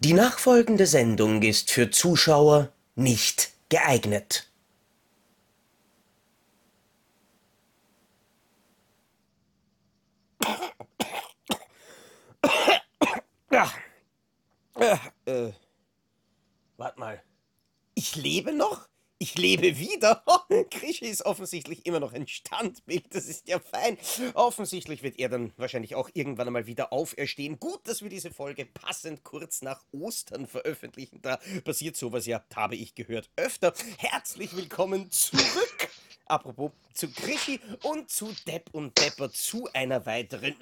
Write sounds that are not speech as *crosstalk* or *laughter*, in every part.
Die nachfolgende Sendung ist für Zuschauer nicht geeignet. Ja. Äh, warte mal. Ich lebe noch? Ich lebe wieder. *laughs* Krischi ist offensichtlich immer noch ein Standbild. Das ist ja fein. Offensichtlich wird er dann wahrscheinlich auch irgendwann einmal wieder auferstehen. Gut, dass wir diese Folge passend kurz nach Ostern veröffentlichen. Da passiert sowas ja, habe ich gehört, öfter. Herzlich willkommen zurück apropos, zu Krischi und zu Depp und Depper zu einer weiteren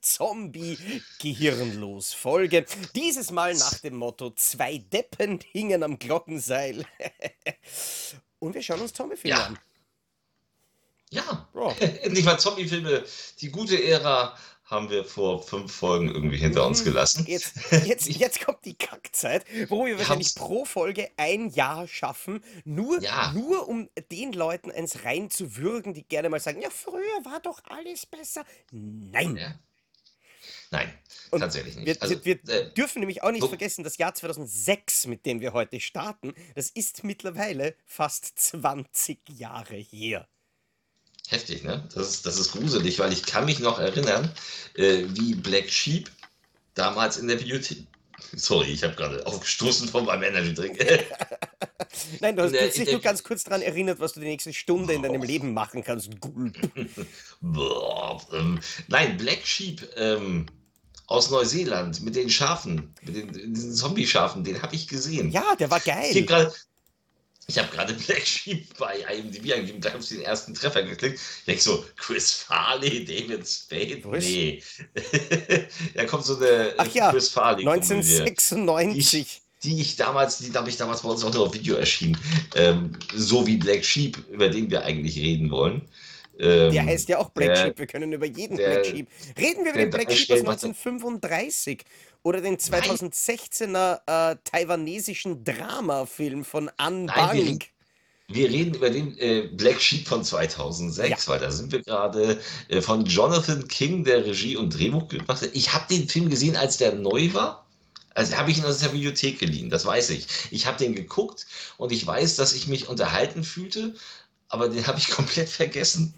Zombie-Gehirnlos-Folge. Dieses Mal nach dem Motto: Zwei Deppen hingen am Glockenseil. *laughs* und wir schauen uns Zombie-Filme Ja. an. Ja, Ja. *laughs* endlich mal Zombie-Filme. Die gute Ära haben wir vor fünf Folgen irgendwie hinter uns gelassen. Jetzt, *laughs* jetzt, jetzt kommt die Kackzeit, wo wir wahrscheinlich pro Folge ein Jahr schaffen, nur, Ja. nur um den Leuten eins reinzuwürgen, die gerne mal sagen, ja, früher war doch alles besser. Nein. Ja. Nein, Und tatsächlich nicht. Wir, Also, wir äh, dürfen nämlich auch nicht so- vergessen, das Jahr 2006, mit dem wir heute starten, das ist mittlerweile fast 20 Jahre her. Heftig, ne? Das ist, das ist gruselig, weil ich kann mich noch erinnern, äh, wie Black Sheep damals in der Videothek. Sorry, ich habe gerade aufgestoßen von meinem Energy Drink. *laughs* Nein, du hast der- dich nur ganz kurz daran erinnert, was du die nächste Stunde in deinem. Leben machen kannst. *laughs* Ähm, nein, Black Sheep ähm, aus Neuseeland mit den Schafen, mit den, diesen Zombie-Schafen, den habe ich gesehen. Ja, der war Ich geil. gerade ich hab gerade *laughs* Black Sheep bei IMDb eingegeben, da habe ich den ersten Treffer geklickt. Ich denke so, Chris Farley, *laughs* David Spade? Was? Nee. *laughs* da kommt so eine Ach ja, Chris Farley. 1996. Die ich damals, die habe ich damals bei uns auch nur auf Video erschienen. Ähm, so wie Black Sheep, über den wir eigentlich reden wollen. Ähm, Der heißt ja auch Black der- Sheep. Wir können über jeden der- Black Sheep. Reden wir über den Black Sheep aus Darsteller- 1935 oder den 2016er äh, taiwanesischen Dramafilm von An Nein, wir Bang. Wir reden über den äh, Black Sheep von 2006, Ja. weil da sind wir gerade äh, von Jonathan King, der Regie und Drehbuch gemacht hat. Ich habe den Film gesehen, als der neu war. Also habe ich ihn aus der Bibliothek geliehen, das weiß ich. Ich habe den geguckt und ich weiß, dass ich mich unterhalten fühlte, aber den habe ich *laughs* komplett vergessen.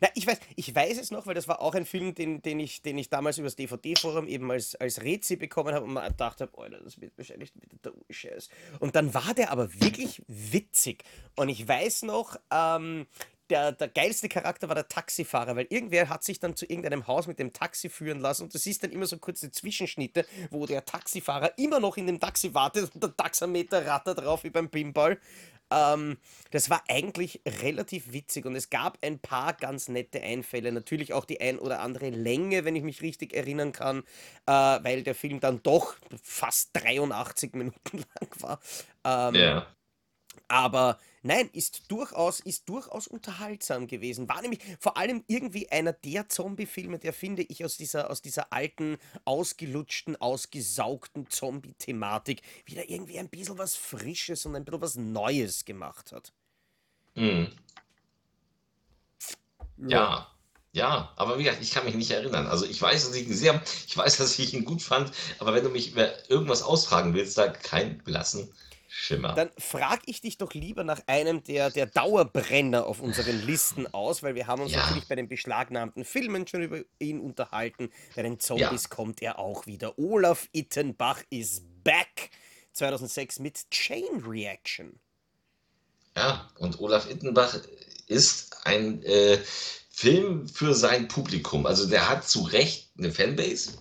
Na, ich weiß, ich weiß es noch, weil das war auch ein Film, den, den, ich, den ich damals übers DVD-Forum eben als, als Rezi bekommen habe und man dachte, boah, das wird wahrscheinlich wieder der Scheiß. Und dann war der aber wirklich witzig. Und ich weiß noch, ähm, der, der geilste Charakter war der Taxifahrer, weil irgendwer hat sich dann zu irgendeinem Haus mit dem Taxi führen lassen und du siehst dann immer so kurze Zwischenschnitte, wo der Taxifahrer immer noch in dem Taxi wartet und der Taxameter rattert drauf wie beim Pinball. Ähm, das war eigentlich relativ witzig und es gab ein paar ganz nette Einfälle. Natürlich auch die ein oder andere Länge, wenn ich mich richtig erinnern kann, äh, weil der Film dann doch fast 83 *laughs* Minuten lang war. Ähm, Ja. Aber nein, ist durchaus, ist durchaus unterhaltsam gewesen. War nämlich vor allem irgendwie einer der Zombie-Filme, der finde ich aus dieser, aus dieser alten, ausgelutschten, ausgesaugten Zombie-Thematik wieder irgendwie ein bisschen was Frisches und ein bisschen was Neues gemacht hat. Mhm. Ja, ja, aber wie gesagt, ich kann mich nicht erinnern. Also ich weiß, dass ich ihn sehr, ich weiß, dass ich ihn gut fand, aber wenn du mich über irgendwas ausfragen willst, da kein blassen Schimmer. Dann frage ich dich doch lieber nach einem der, der Dauerbrenner auf unseren Listen aus, weil wir haben uns Ja. natürlich bei den beschlagnahmten Filmen schon über ihn unterhalten. Bei den Zombies kommt er auch wieder. Olaf Ittenbach is back. 2006 mit Chain Reaction. Ja, und Olaf Ittenbach ist ein äh, Film für sein Publikum. Also der hat zu Recht eine Fanbase,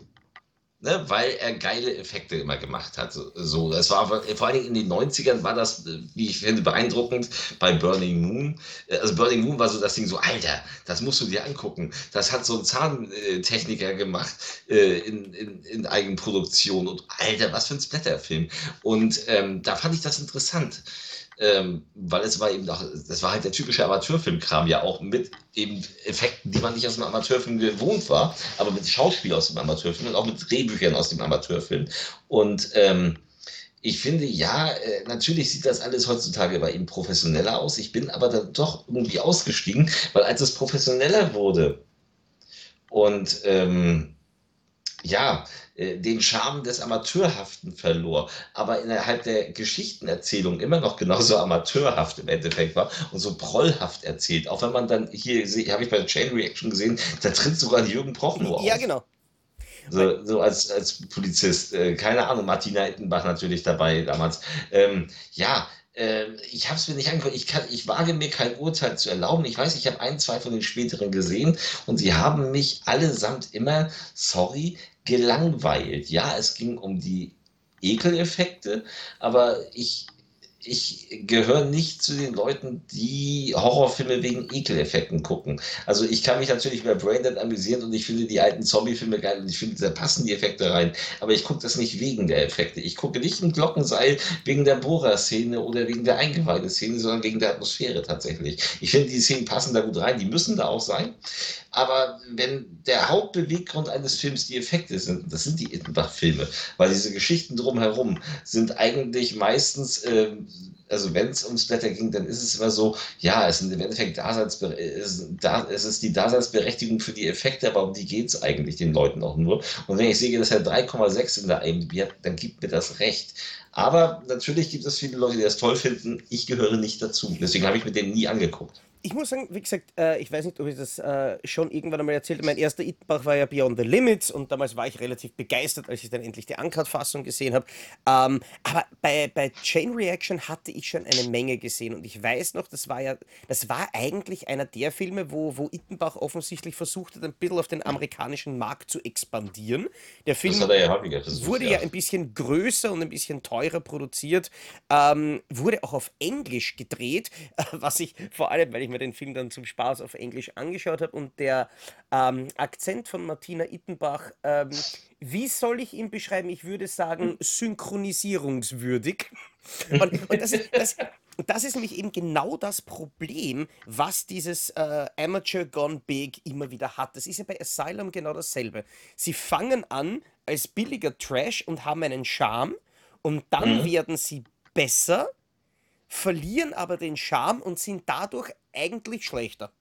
ne, weil er geile Effekte immer gemacht hat. So, das war vor vor allen Dingen in den 90ern war das, äh, wie ich finde, beeindruckend bei Burning Moon. Äh, Also Burning Moon war so das Ding so, Alter, das musst du dir angucken. Das hat so ein Zahntechniker gemacht äh, in, in, in Eigenproduktion. Und Alter, was für ein Splatterfilm. Und ähm, da fand ich das interessant. Ähm, weil es war eben auch, das war halt der typische Amateurfilmkram, ja auch mit eben Effekten, die man nicht aus dem Amateurfilm gewohnt war, aber mit Schauspiel aus dem Amateurfilm und auch mit Drehbüchern aus dem Amateurfilm. Und ähm, ich finde, ja, äh, natürlich sieht das alles heutzutage bei ihm professioneller aus. Ich bin aber dann doch irgendwie ausgestiegen, weil als es professioneller wurde und ähm, ja, äh, den Charme des Amateurhaften verlor, aber innerhalb der Geschichtenerzählung immer noch genauso amateurhaft im Endeffekt war und so prollhaft erzählt. Auch wenn man dann hier, habe ich bei der Chain Reaction gesehen, da tritt sogar Jürgen Prochnow auf. Ja, genau. So, so als, als Polizist. Äh, keine Ahnung, Martina Ittenbach natürlich dabei damals. Ähm, ja, äh, ich habe es mir nicht angeguckt. Ich, kann, ich wage mir kein Urteil zu erlauben. Ich weiß, ich habe ein, zwei von den späteren gesehen und sie haben mich allesamt immer, sorry, gelangweilt. Ja, es ging um die Ekeleffekte, aber ich ich gehöre nicht zu den Leuten, die Horrorfilme wegen Ekeleffekten gucken. Also ich kann mich natürlich über Braindead amüsieren und ich finde die alten Zombie-Filme geil und ich finde, da passen die Effekte rein. Aber ich gucke das nicht wegen der Effekte. Ich gucke nicht im Glockenseil wegen der Bohrer-Szene oder wegen der Eingeweide-Szene, sondern wegen der Atmosphäre tatsächlich. Ich finde, die Szenen passen da gut rein. Die müssen da auch sein. Aber wenn der Hauptbeweggrund eines Films die Effekte sind, das sind die Ittenbach-Filme, weil diese Geschichten drumherum sind eigentlich meistens, äh, also wenn es ums Blätter ging, dann ist es immer so, ja, es sind im Endeffekt Daseinsbe es, da, es ist die Daseinsberechtigung für die Effekte, aber um die geht es eigentlich den Leuten auch nur. Und wenn ich sehe, dass er 3,6 in der IMDb hat, dann gibt mir das recht. Aber natürlich gibt es viele Leute, die das toll finden. Ich gehöre nicht dazu. Deswegen habe ich mir den nie angeguckt ich muss sagen, wie gesagt, äh, ich weiß nicht, ob ich das äh, schon irgendwann einmal erzählt habe. Mein erster Ittenbach war ja Beyond the Limits und damals war ich relativ begeistert, als ich dann endlich die Uncut-Fassung gesehen habe. Ähm, aber bei, bei Chain Reaction hatte ich schon eine Menge gesehen und ich weiß noch, das war ja, das war eigentlich einer der Filme, wo, wo Ittenbach offensichtlich versucht hat, ein bisschen auf den amerikanischen Markt zu expandieren. Der Film ja wurde ja. ja ein bisschen größer und ein bisschen teurer produziert, ähm, wurde auch auf Englisch gedreht, *laughs* was ich vor allem, weil ich mir den Film dann zum Spaß auf Englisch angeschaut habe und der ähm, Akzent von Martina Ittenbach, ähm, wie soll ich ihn beschreiben? Ich würde sagen, synchronisierungswürdig. *laughs* Und, und das, ist, das, das ist nämlich eben genau das Problem, was dieses äh, Amateur Gone Big immer wieder hat. Das ist ja bei Asylum genau dasselbe. Sie fangen an als billiger Trash und haben einen Charme und dann mhm. werden sie besser verlieren aber den Charme und sind dadurch eigentlich schlechter.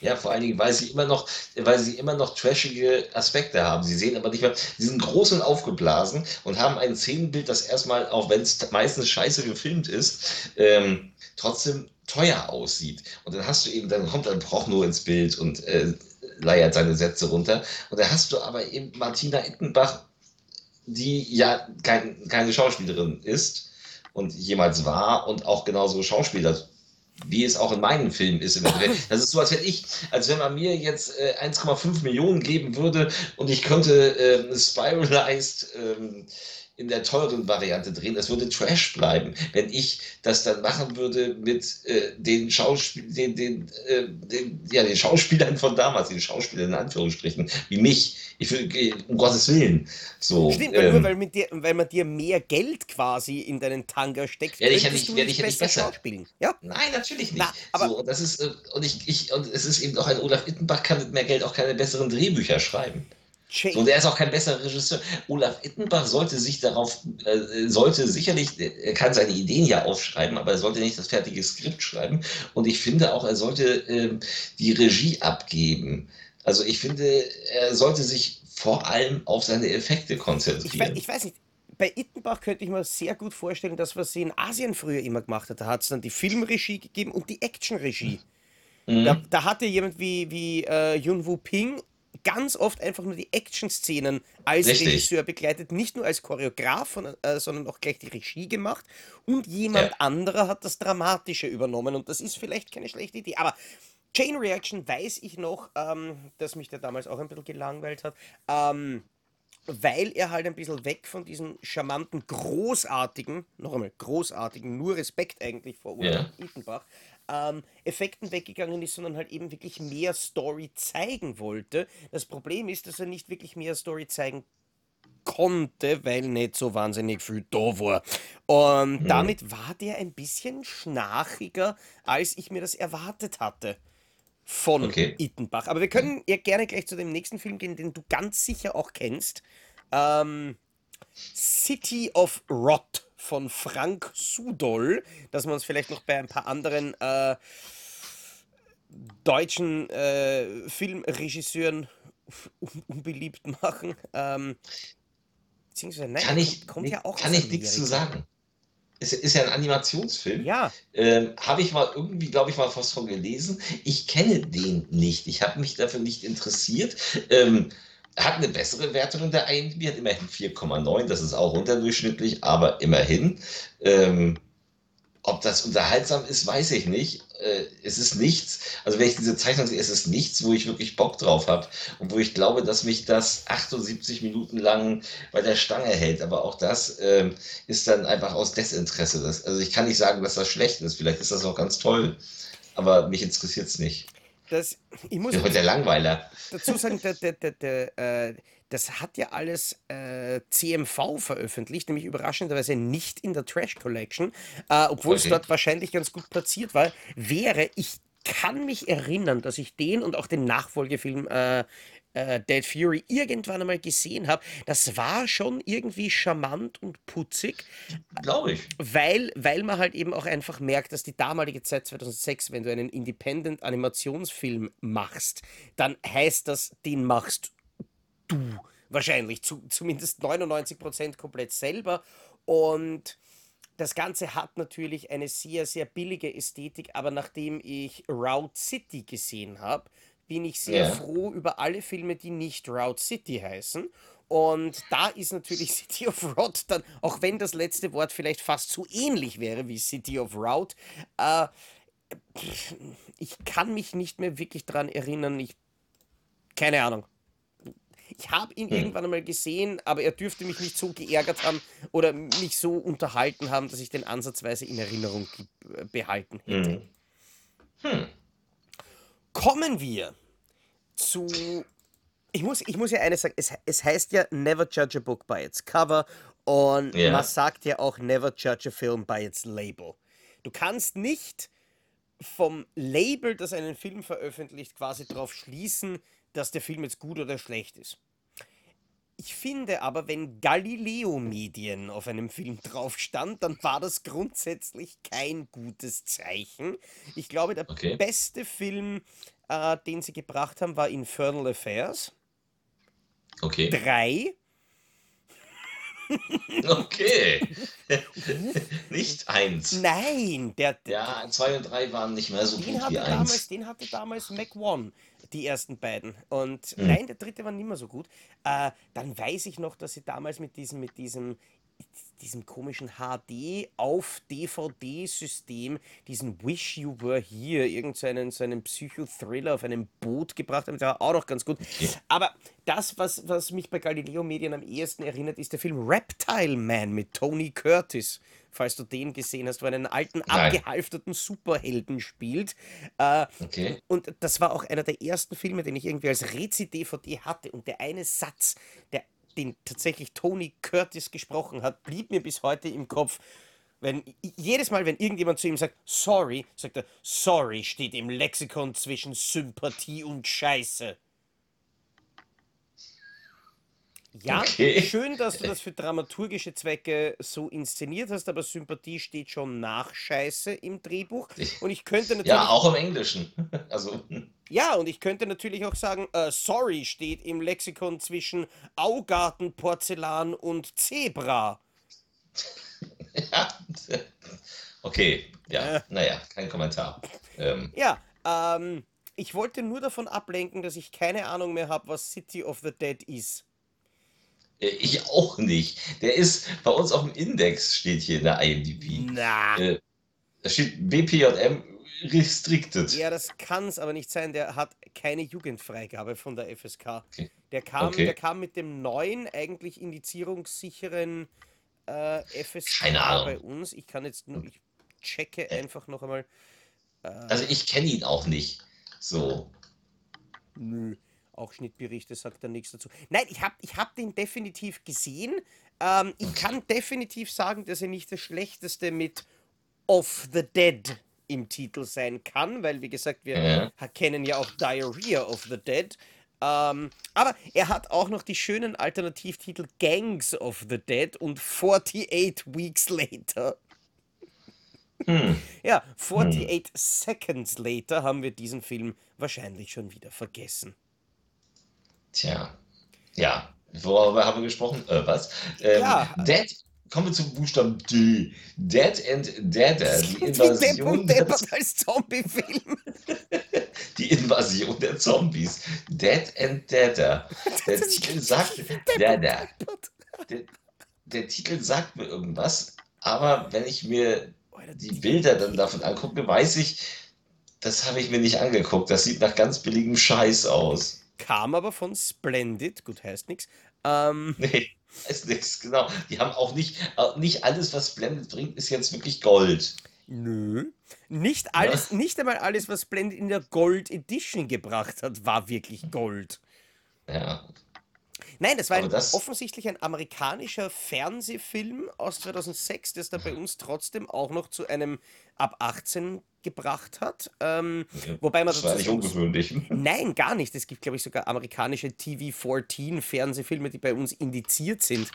Ja, vor allen Dingen, weil sie immer noch, weil sie immer noch trashige Aspekte haben. Sie sehen aber nicht mehr, sie sind groß und aufgeblasen und haben ein Szenenbild, das erstmal, auch wenn es meistens scheiße gefilmt ist, ähm, trotzdem teuer aussieht. Und dann hast du eben, dann kommt ein Prochno ins Bild und äh, leiert seine Sätze runter. Und dann hast du aber eben Martina Ittenbach, die ja kein, keine Schauspielerin ist, und jemals war und auch genauso Schauspieler, wie es auch in meinen Filmen ist. *laughs* Das ist so, als wenn ich, als wenn man mir jetzt äh, 1,5 Millionen geben würde und ich könnte äh, Spiralized ähm, in der teuren Variante drehen. Es würde Trash bleiben, wenn ich das dann machen würde mit äh, den, Schauspiel den, den, äh, den, ja, den Schauspielern von damals, den Schauspielern in Anführungsstrichen, wie mich. Ich würde, um Gottes Willen. So, Stimmt, ähm, nur weil, mit dir, weil man dir mehr Geld quasi in deinen Tanga steckt, werde ich ja nicht, werde ich ja nicht besser. Spielen. Ja? Nein, natürlich nicht. Na, aber so, das ist, äh, und, ich, ich, und es ist eben auch ein Olaf Ittenbach kann mit mehr Geld auch keine besseren Drehbücher schreiben. So, der ist auch kein besserer Regisseur. Olaf Ittenbach sollte sich darauf, äh, sollte sicherlich, er kann seine Ideen ja aufschreiben, aber er sollte nicht das fertige Skript schreiben. Und ich finde auch, er sollte äh, die Regie abgeben. Also ich finde, er sollte sich vor allem auf seine Effekte konzentrieren. Ich, ich weiß nicht, bei Ittenbach könnte ich mir sehr gut vorstellen, dass was sie in Asien früher immer gemacht hat. Da hat es dann die Filmregie gegeben und die Actionregie. Mhm. Da, da hatte jemand wie, wie äh, Yun Wu Ping ganz oft einfach nur die Action-Szenen als Richtig. Regisseur begleitet, nicht nur als Choreograf, äh, sondern auch gleich die Regie gemacht. Und jemand ja. anderer hat das Dramatische übernommen. Und das ist vielleicht keine schlechte Idee. Aber Chain Reaction weiß ich noch, ähm, dass mich der damals auch ein bisschen gelangweilt hat. Ähm, weil er halt ein bisschen weg von diesen charmanten, großartigen, noch einmal großartigen, nur Respekt eigentlich vor Uwe. Ittenbach, ähm, Effekten weggegangen ist, sondern halt eben wirklich mehr Story zeigen wollte. Das Problem ist, dass er nicht wirklich mehr Story zeigen konnte, weil nicht so wahnsinnig viel da war. Und mhm. damit war der ein bisschen schnarchiger, als ich mir das erwartet hatte von okay. Ittenbach. Aber wir können ja gerne gleich zu dem nächsten Film gehen, den du ganz sicher auch kennst. Ähm, City of Rot von Frank Sudol, dass man es vielleicht noch bei ein paar anderen äh, deutschen äh, Filmregisseuren unbeliebt machen. Ähm, beziehungsweise nein, Kann ich, kommt, ja auch kann ich nichts zu sagen. Ist, ist ja ein Animationsfilm. Ja, Ähm, habe ich mal irgendwie, glaube ich, mal was von gelesen. Ich kenne den nicht. Ich habe mich dafür nicht interessiert. Ähm, hat eine bessere Wertung in der IMDb, hat immerhin 4,9. Das ist auch unterdurchschnittlich, aber immerhin. Ähm, ob das unterhaltsam ist, weiß ich nicht. Äh, es ist nichts, also wenn ich diese Zeichnung sehe, es ist nichts, wo ich wirklich Bock drauf habe und wo ich glaube, dass mich das 78 Minuten lang bei der Stange hält. Aber auch das ähm, ist dann einfach aus Desinteresse. Das, also ich kann nicht sagen, dass das schlecht ist. Vielleicht ist das auch ganz toll, aber mich interessiert es nicht. das, ich muss heute der Langweiler. dazu sagen, der, der, der, der, äh, das hat ja alles äh, CMV veröffentlicht, nämlich überraschenderweise nicht in der Trash Collection, äh, obwohl es dort wahrscheinlich ganz gut platziert war. Wäre, ich kann mich erinnern, dass ich den und auch den Nachfolgefilm äh, äh, Dead Fury irgendwann einmal gesehen habe. Das war schon irgendwie charmant und putzig. Glaube ich. Weil, weil man halt eben auch einfach merkt, dass die damalige Zeit 2006, wenn du einen Independent-Animationsfilm machst, dann heißt das, den machst du wahrscheinlich zu, zumindest 99% komplett selber. Und das Ganze hat natürlich eine sehr, sehr billige Ästhetik, aber nachdem ich Route City gesehen habe, bin ich sehr Ja. froh über alle Filme, die nicht Route City heißen. Und da ist natürlich *laughs* City of Rot dann, auch wenn das letzte Wort vielleicht fast so ähnlich wäre wie City of Route, äh, ich kann mich nicht mehr wirklich dran erinnern. Ich, keine Ahnung. Ich habe ihn Hm. irgendwann einmal gesehen, aber er dürfte mich nicht so geärgert haben oder mich so unterhalten haben, dass ich den ansatzweise in Erinnerung ge- behalten hätte. Hm. Hm. Kommen wir zu. Ich muss, ich muss ja eines sagen, es, es heißt ja Never judge a book by its cover und Ja. man sagt ja auch Never judge a film by its label. Du kannst nicht vom Label, das einen Film veröffentlicht, quasi darauf schließen, dass der Film jetzt gut oder schlecht ist. Ich finde aber, wenn Galileo Medien auf einem Film drauf stand, dann war das grundsätzlich kein gutes Zeichen. Ich glaube, der Okay. beste Film, äh, den sie gebracht haben, war Infernal Affairs Okay. 3. *laughs* Okay. *laughs* Nicht eins. Nein, der, Ja, zwei und drei waren nicht mehr so den, gut wie damals, eins. den hatte damals Mac One, die ersten beiden. Und Hm. nein, der dritte war nicht mehr so gut. Äh, dann weiß ich noch, dass sie damals mit diesem, mit diesem, diesem komischen HD auf DVD-System diesen Wish You Were Here, irgend so einen, so einen Psychothriller auf einem Boot gebracht haben. Der war auch noch ganz gut. Aber das, was, was mich bei Galileo Medien am ehesten erinnert, ist der Film Reptile Man mit Tony Curtis. Falls du den gesehen hast, wo er einen alten, Nein. abgehalfterten Superhelden spielt. Äh, Okay. und das war auch einer der ersten Filme, den ich irgendwie als Rezi-DVD hatte. Und der eine Satz, der, den tatsächlich Tony Curtis gesprochen hat, blieb mir bis heute im Kopf. Wenn, jedes Mal, wenn irgendjemand zu ihm sagt, sorry, sagt er, sorry steht im Lexikon zwischen Sympathie und Scheiße. Ja, Okay. schön, dass du das für *laughs* dramaturgische Zwecke so inszeniert hast, aber Sympathie steht schon nach Scheiße im Drehbuch. Und ich könnte natürlich. Ja, auch im Englischen. *laughs* Also, Ja, und ich könnte natürlich auch sagen, äh, sorry steht im Lexikon zwischen Augarten, Porzellan und Zebra. *laughs* ja. Okay, ja, Äh. naja, kein Kommentar. Ähm, Ja, ähm, ich wollte nur davon ablenken, dass ich keine Ahnung mehr habe, was City of the Dead ist. Äh, ich auch nicht. Der ist bei uns auf dem Index, steht hier in der IMDb. Na. Äh, da steht BPJM restricted. Ja, das kann es aber nicht sein. Der hat keine Jugendfreigabe von der FSK. Okay. Der kam, Okay. der kam mit dem neuen, eigentlich indizierungssicheren äh, FSK Keine Ahnung. bei uns. Ich kann jetzt nur, ich checke einfach noch einmal. Äh, Also ich kenne ihn auch nicht. So. Nö, auch Schnittberichte sagt da nichts dazu. Nein, ich habe ich hab den definitiv gesehen. Ähm, ich kann definitiv sagen, dass er nicht das Schlechteste mit Of the Dead im Titel sein kann, weil, wie gesagt, wir Ja. kennen ja auch Diarrhea of the Dead. Ähm, aber er hat auch noch die schönen Alternativtitel Gangs of the Dead und 48 Weeks Later. Hm. Ja, 48 Seconds Later haben wir diesen Film wahrscheinlich schon wieder vergessen. Tja. Ja. Worüber haben wir gesprochen? Äh, was? Ähm, ja. Dead, kommen wir zum Buchstaben D. Dead and Deader. Die *laughs* Invasion der als Zombie-Film. *laughs* die Invasion der Zombies. Dead and Deader. Der Titel sagt Deader. Der, der Titel sagt mir irgendwas, aber wenn ich mir die Bilder dann davon angucke, weiß ich, das habe ich mir nicht angeguckt. Das sieht nach ganz billigem Scheiß aus. Kam aber von Splendid, gut heißt nichts. Ähm, *laughs* nee, heißt nichts, genau. Die haben auch nicht, nicht alles, was Splendid bringt, ist jetzt wirklich Gold. Nö. Nicht alles, ja. nicht einmal alles, was Splendid in der Gold Edition gebracht hat, war wirklich Gold. Ja. Nein, das war ein, das... offensichtlich ein amerikanischer Fernsehfilm aus 2006, der es da bei uns trotzdem auch noch zu einem ab 18 gebracht hat. Ähm, ja, wobei man das war nicht ungewöhnlich. *laughs* Nein, gar nicht. Es gibt, glaube ich, sogar amerikanische TV-14 Fernsehfilme, die bei uns indiziert sind.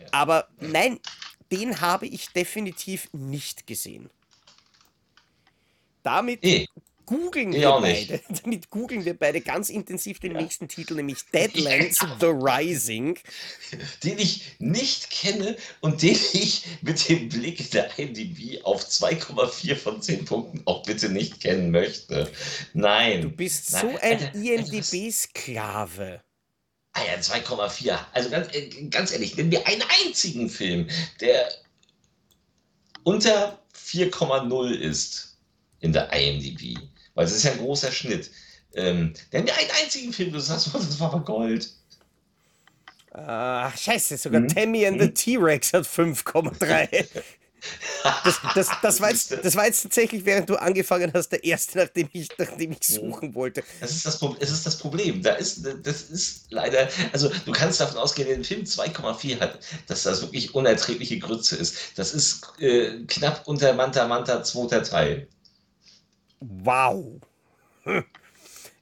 Ja. Aber nein, den habe ich definitiv nicht gesehen. Damit e googeln wir beide. *laughs* Damit googeln wir beide ganz intensiv den ja. nächsten Titel, nämlich Deadlands *laughs* ja. The Rising. Den ich nicht kenne und den ich mit dem Blick der IMDb auf 2,4 von 10 Punkten auch bitte nicht kennen möchte. Nein. Du bist Nein. so ein IMDb-Sklave. Ah ja, 2,4. Also ganz, äh, ganz ehrlich, nenn mir einen einzigen Film, der unter 4,0 ist in der IMDb. Weil es ist ja ein großer Schnitt. Ähm, denn einen einzigen Film, du sagst, das war aber Gold. Ah, scheiße, sogar hm? Tammy and the hm? T-Rex hat 5,3. Das, das, das, war jetzt, das war jetzt tatsächlich, während du angefangen hast, der erste, nachdem ich, nachdem ich hm. suchen wollte. Das ist das, das ist das Problem. Da ist, das ist leider, also du kannst davon ausgehen, wenn ein Film 2,4 hat, dass das wirklich unerträgliche Grütze ist. Das ist äh, knapp unter Manta Manta zweiter Teil. Wow. *laughs*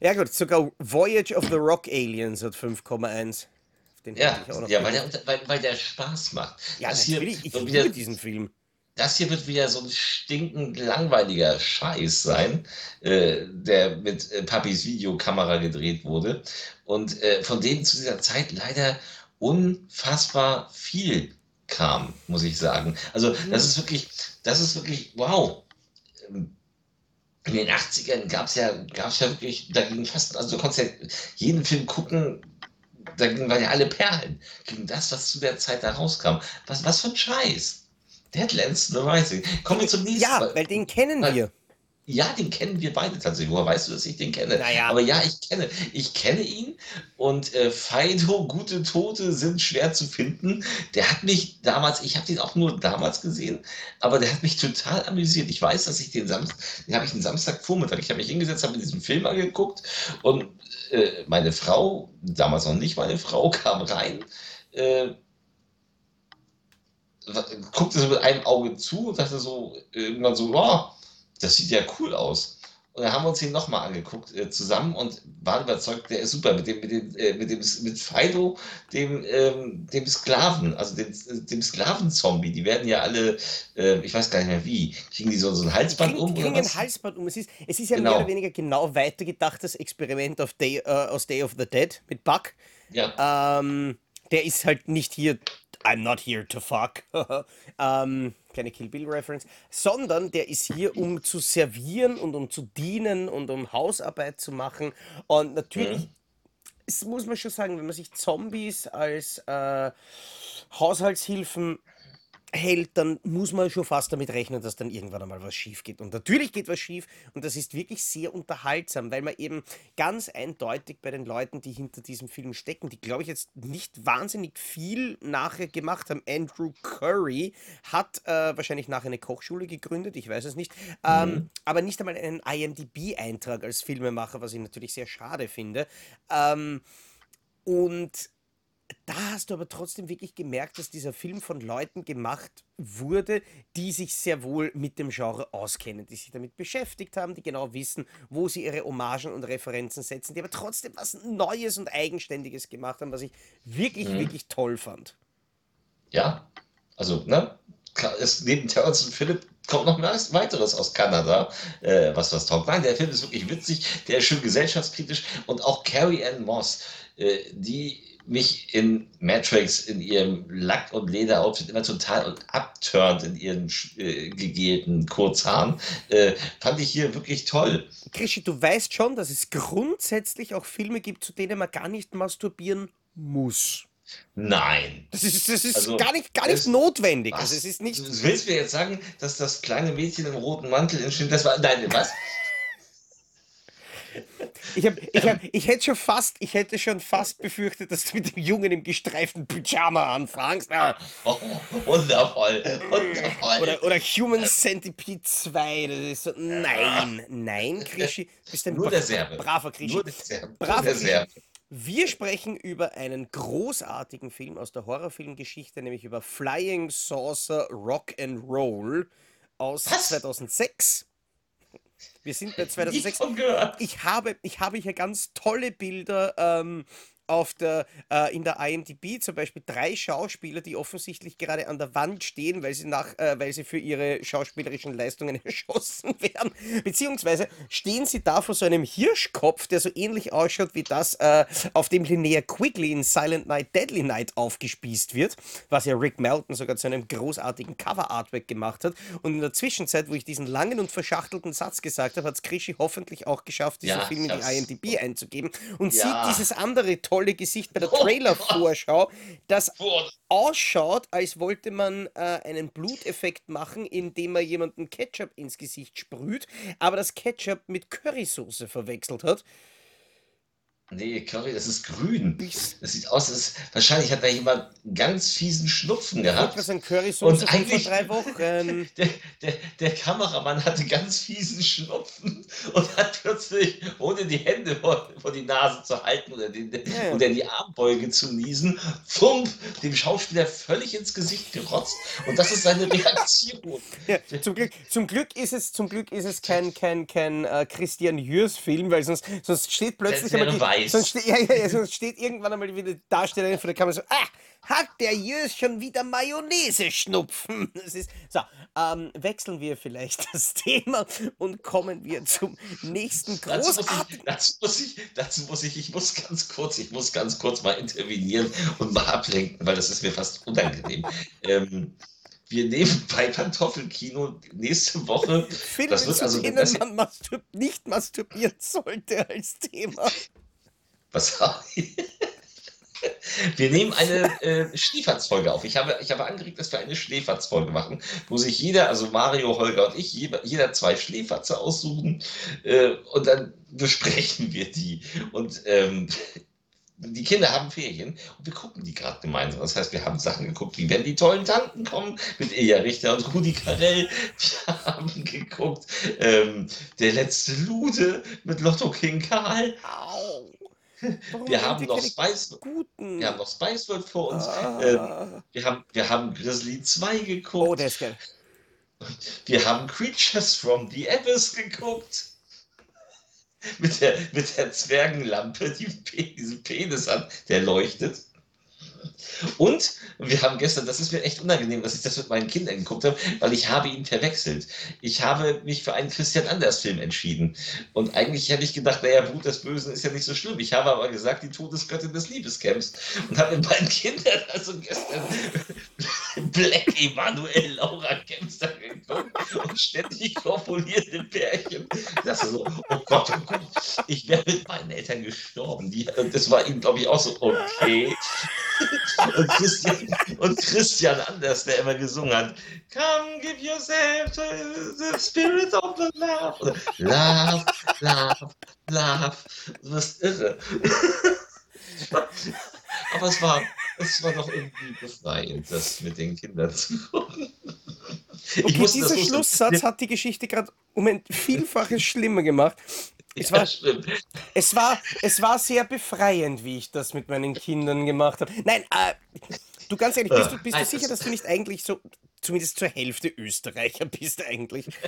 Ja gut, sogar Voyage of the Rock Aliens hat 5,1. Ja, ja weil, der, weil, weil der Spaß macht. Ja, das natürlich, hier, ich liebe diesen Film. Das hier wird wieder so ein stinkend langweiliger Scheiß sein, äh, der mit äh, Papis Videokamera gedreht wurde und äh, von dem zu dieser Zeit leider unfassbar viel kam, muss ich sagen. Also das mhm. ist wirklich, das ist wirklich, wow. Ähm, in den 80ern gab es ja, gab's ja wirklich, da ging fast, also du konntest ja jeden Film gucken, da waren ja alle Perlen gegen das, was zu der Zeit da rauskam. Was, was für ein Scheiß. Deadlands The Rising. Kommen wir zum nächsten. Ja, weil den kennen weil, wir. Ja, den kennen wir beide tatsächlich. Woher weißt du, dass ich den kenne? Naja. Aber ja, ich kenne, ich kenne ihn und äh, Fido, gute Tote sind schwer zu finden. Der hat mich damals, ich habe den auch nur damals gesehen, aber der hat mich total amüsiert. Ich weiß, dass ich den Samstag, den habe ich einen Samstagvormittag, ich habe mich hingesetzt, habe mir diesen Film angeguckt und äh, meine Frau, damals noch nicht meine Frau, *laughs* kam rein. Äh, guckte so mit einem Auge zu und sagte so irgendwann so, oh, das sieht ja cool aus. Und dann haben wir uns den nochmal angeguckt äh, zusammen und waren überzeugt, der ist super. Mit dem, mit dem, äh, mit dem mit Fido, dem, ähm, dem Sklaven, also dem, dem Sklavenzombie, die werden ja alle, äh, ich weiß gar nicht mehr wie, kriegen die so, so ein Halsband um? Die kriegen ein Halsband um. Es ist, es ist ja genau. mehr oder weniger genau weitergedachtes Experiment auf Day, äh, aus Day of the Dead mit Buck. Ja. Ähm, der ist halt nicht hier I'm not here to fuck. *laughs* ähm, keine Kill Bill Reference, sondern der ist hier, um zu servieren und um zu dienen und um Hausarbeit zu machen. Und natürlich, mhm. muss man schon sagen, wenn man sich Zombies als äh, Haushaltshilfen hält, dann muss man schon fast damit rechnen, dass dann irgendwann einmal was schief geht. Und natürlich geht was schief und das ist wirklich sehr unterhaltsam, weil man eben ganz eindeutig bei den Leuten, die hinter diesem Film stecken, die glaube ich jetzt nicht wahnsinnig viel nachher gemacht haben. Andrew Curry hat äh, wahrscheinlich nachher eine Kochschule gegründet, ich weiß es nicht, ähm, mhm. aber nicht einmal einen IMDb-Eintrag als Filmemacher, was ich natürlich sehr schade finde. Ähm, und da hast du aber trotzdem wirklich gemerkt, dass dieser Film von Leuten gemacht wurde, die sich sehr wohl mit dem Genre auskennen, die sich damit beschäftigt haben, die genau wissen, wo sie ihre Hommagen und Referenzen setzen, die aber trotzdem was Neues und Eigenständiges gemacht haben, was ich wirklich, mhm. wirklich toll fand. Ja, also, ne, ist neben Terrence und Philipp kommt noch was weiteres aus Kanada, äh, was was taugt. Nein, der Film ist wirklich witzig, der ist schön gesellschaftskritisch und auch Carrie Ann Moss, äh, die mich in Matrix in ihrem Lack- und Leder-Outfit immer total abturnt in ihren äh, gegelten Kurzhaaren, äh, fand ich hier wirklich toll. Krischi, du weißt schon, dass es grundsätzlich auch Filme gibt, zu denen man gar nicht masturbieren muss. Nein. Das ist, das ist also, gar nicht, gar nicht es, notwendig. Was? Also es ist nicht. Du willst mir jetzt sagen, dass das kleine Mädchen im roten Mantel in Schön, das war. Nein, was? Ich, hab, ich, hab, ich, hätte schon fast, ich hätte schon fast befürchtet, dass du mit dem Jungen im gestreiften Pyjama anfängst. Ja. Oh, wundervoll, wundervoll. Oder, oder Human Centipede 2. Das ist so, nein, nein, Krischi. Bist ein Nur der Serbe. braver Krischi. Nur der Serbe. Braver der Serbe. Wir sprechen über einen großartigen Film aus der Horrorfilmgeschichte, nämlich über Flying Saucer Rock and Roll aus Was? 2006. Wir sind bei *laughs* 2006. Ich habe, ich habe hier ganz tolle Bilder ähm, auf der, äh, in der IMDb zum Beispiel drei Schauspieler, die offensichtlich gerade an der Wand stehen, weil sie, nach, äh, weil sie für ihre schauspielerischen Leistungen *laughs* erschossen werden. Beziehungsweise stehen sie da vor so einem Hirschkopf, der so ähnlich ausschaut wie das, äh, auf dem Linnea Quigley in Silent Night, Deadly Night aufgespießt wird, was ja Rick Melton sogar zu einem großartigen Cover-Artwork gemacht hat. Und in der Zwischenzeit, wo ich diesen langen und verschachtelten Satz gesagt habe, hat es Krischi hoffentlich auch geschafft, diesen ja, Film in die IMDb einzugeben und ja. sieht dieses andere tolle tolle Gesicht bei der Trailer-Vorschau, das ausschaut, als wollte man äh, einen Bluteffekt machen, indem man jemanden Ketchup ins Gesicht sprüht, aber das Ketchup mit Currysoße verwechselt hat. Nee, Curry, das ist grün. Das sieht aus, als wahrscheinlich hat da jemand ganz fiesen Schnupfen gehabt. Was ein Currysoße und eigentlich, vor drei Wochen. *laughs* Der, der, der, Kameramann hatte ganz fiesen Schnupfen und hat plötzlich, ohne die Hände vor, vor die Nase zu halten oder, den, ja. oder die Armbeuge zu niesen, fump, dem Schauspieler völlig ins Gesicht gerotzt. Und das ist seine Reaktion. *laughs* Ja, zum, Glück, zum, Glück ist es, zum Glück ist es kein, kein, kein uh, Christian Jürs-Film, weil sonst, sonst steht plötzlich einmal die, weiß. Sonst, *laughs* ja, ja, sonst steht irgendwann einmal wieder die Darstellerin von der Kamera so, ah, hat der Jös schon wieder Mayonnaise schnupfen? *laughs* Das ist, so, ähm, wechseln wir vielleicht *laughs* das Thema und kommen wir zum nächsten großartigen... Dazu muss ich, dazu muss ich, ich muss ganz kurz, ich muss ganz kurz mal intervenieren und mal ablenken, weil das ist mir fast unangenehm. ähm, wir nehmen bei Pantoffelkino nächste Woche. Filme, das wird also denen man masturb nicht masturbieren sollte als Thema. Was habe ich? Wir nehmen eine äh, Schläferzfolge auf. Ich habe, ich habe angeregt, dass wir eine Schläferzfolge machen, wo sich jeder, also Mario, Holger und ich, jeder, jeder zwei Schläferze aussuchen äh, und dann besprechen wir die. Und ähm, die Kinder haben Ferien und wir gucken die gerade gemeinsam. Das heißt, wir haben Sachen geguckt, wie wenn die tollen Tanten kommen mit Ilja Richter und Rudi Carell. Wir haben geguckt, ähm, der letzte Lude mit Lotto King Karl. Au. Wir haben noch Spice, guten? wir haben noch Spice World vor uns. Ah. Ähm, wir, haben, wir haben Grizzly 2 geguckt. Oh, der ist geil. Wir haben Creatures from the Abyss geguckt. Mit der, mit der Zwergenlampe, die diesen Penis hat, der leuchtet. Und wir haben gestern, das ist mir echt unangenehm, dass ich das mit meinen Kindern geguckt habe, weil ich habe ihn verwechselt. Ich habe mich für einen Christian Anders Film entschieden. Und eigentlich hätte ich gedacht, naja, Wut des Bösen ist ja nicht so schlimm. Ich habe aber gesagt, die Todesgöttin des Liebescamps. Und habe mit meinen Kindern also gestern *laughs* Black Emanuel Laura Kempster geguckt und ständig korpulierte Pärchen. Das so, oh Gott, oh Gott, ich wäre mit meinen Eltern gestorben. Die, das war ihnen, glaube ich, auch so, okay. Und Christian, und Christian Anders, der immer gesungen hat, Come give yourself to the spirit of the love. Love, love, love. Du bist irre. Aber es war, es war doch irgendwie befreiend, das mit den Kindern zu gucken. Okay, dieser Schlusssatz hat die Geschichte gerade um ein Vielfaches schlimmer gemacht. Es, war, es, war, es war sehr befreiend, wie ich das mit meinen Kindern gemacht habe. Nein, äh, du ganz ehrlich, bist du, bist du sicher, dass du nicht eigentlich so, zumindest zur Hälfte Österreicher bist eigentlich? *laughs*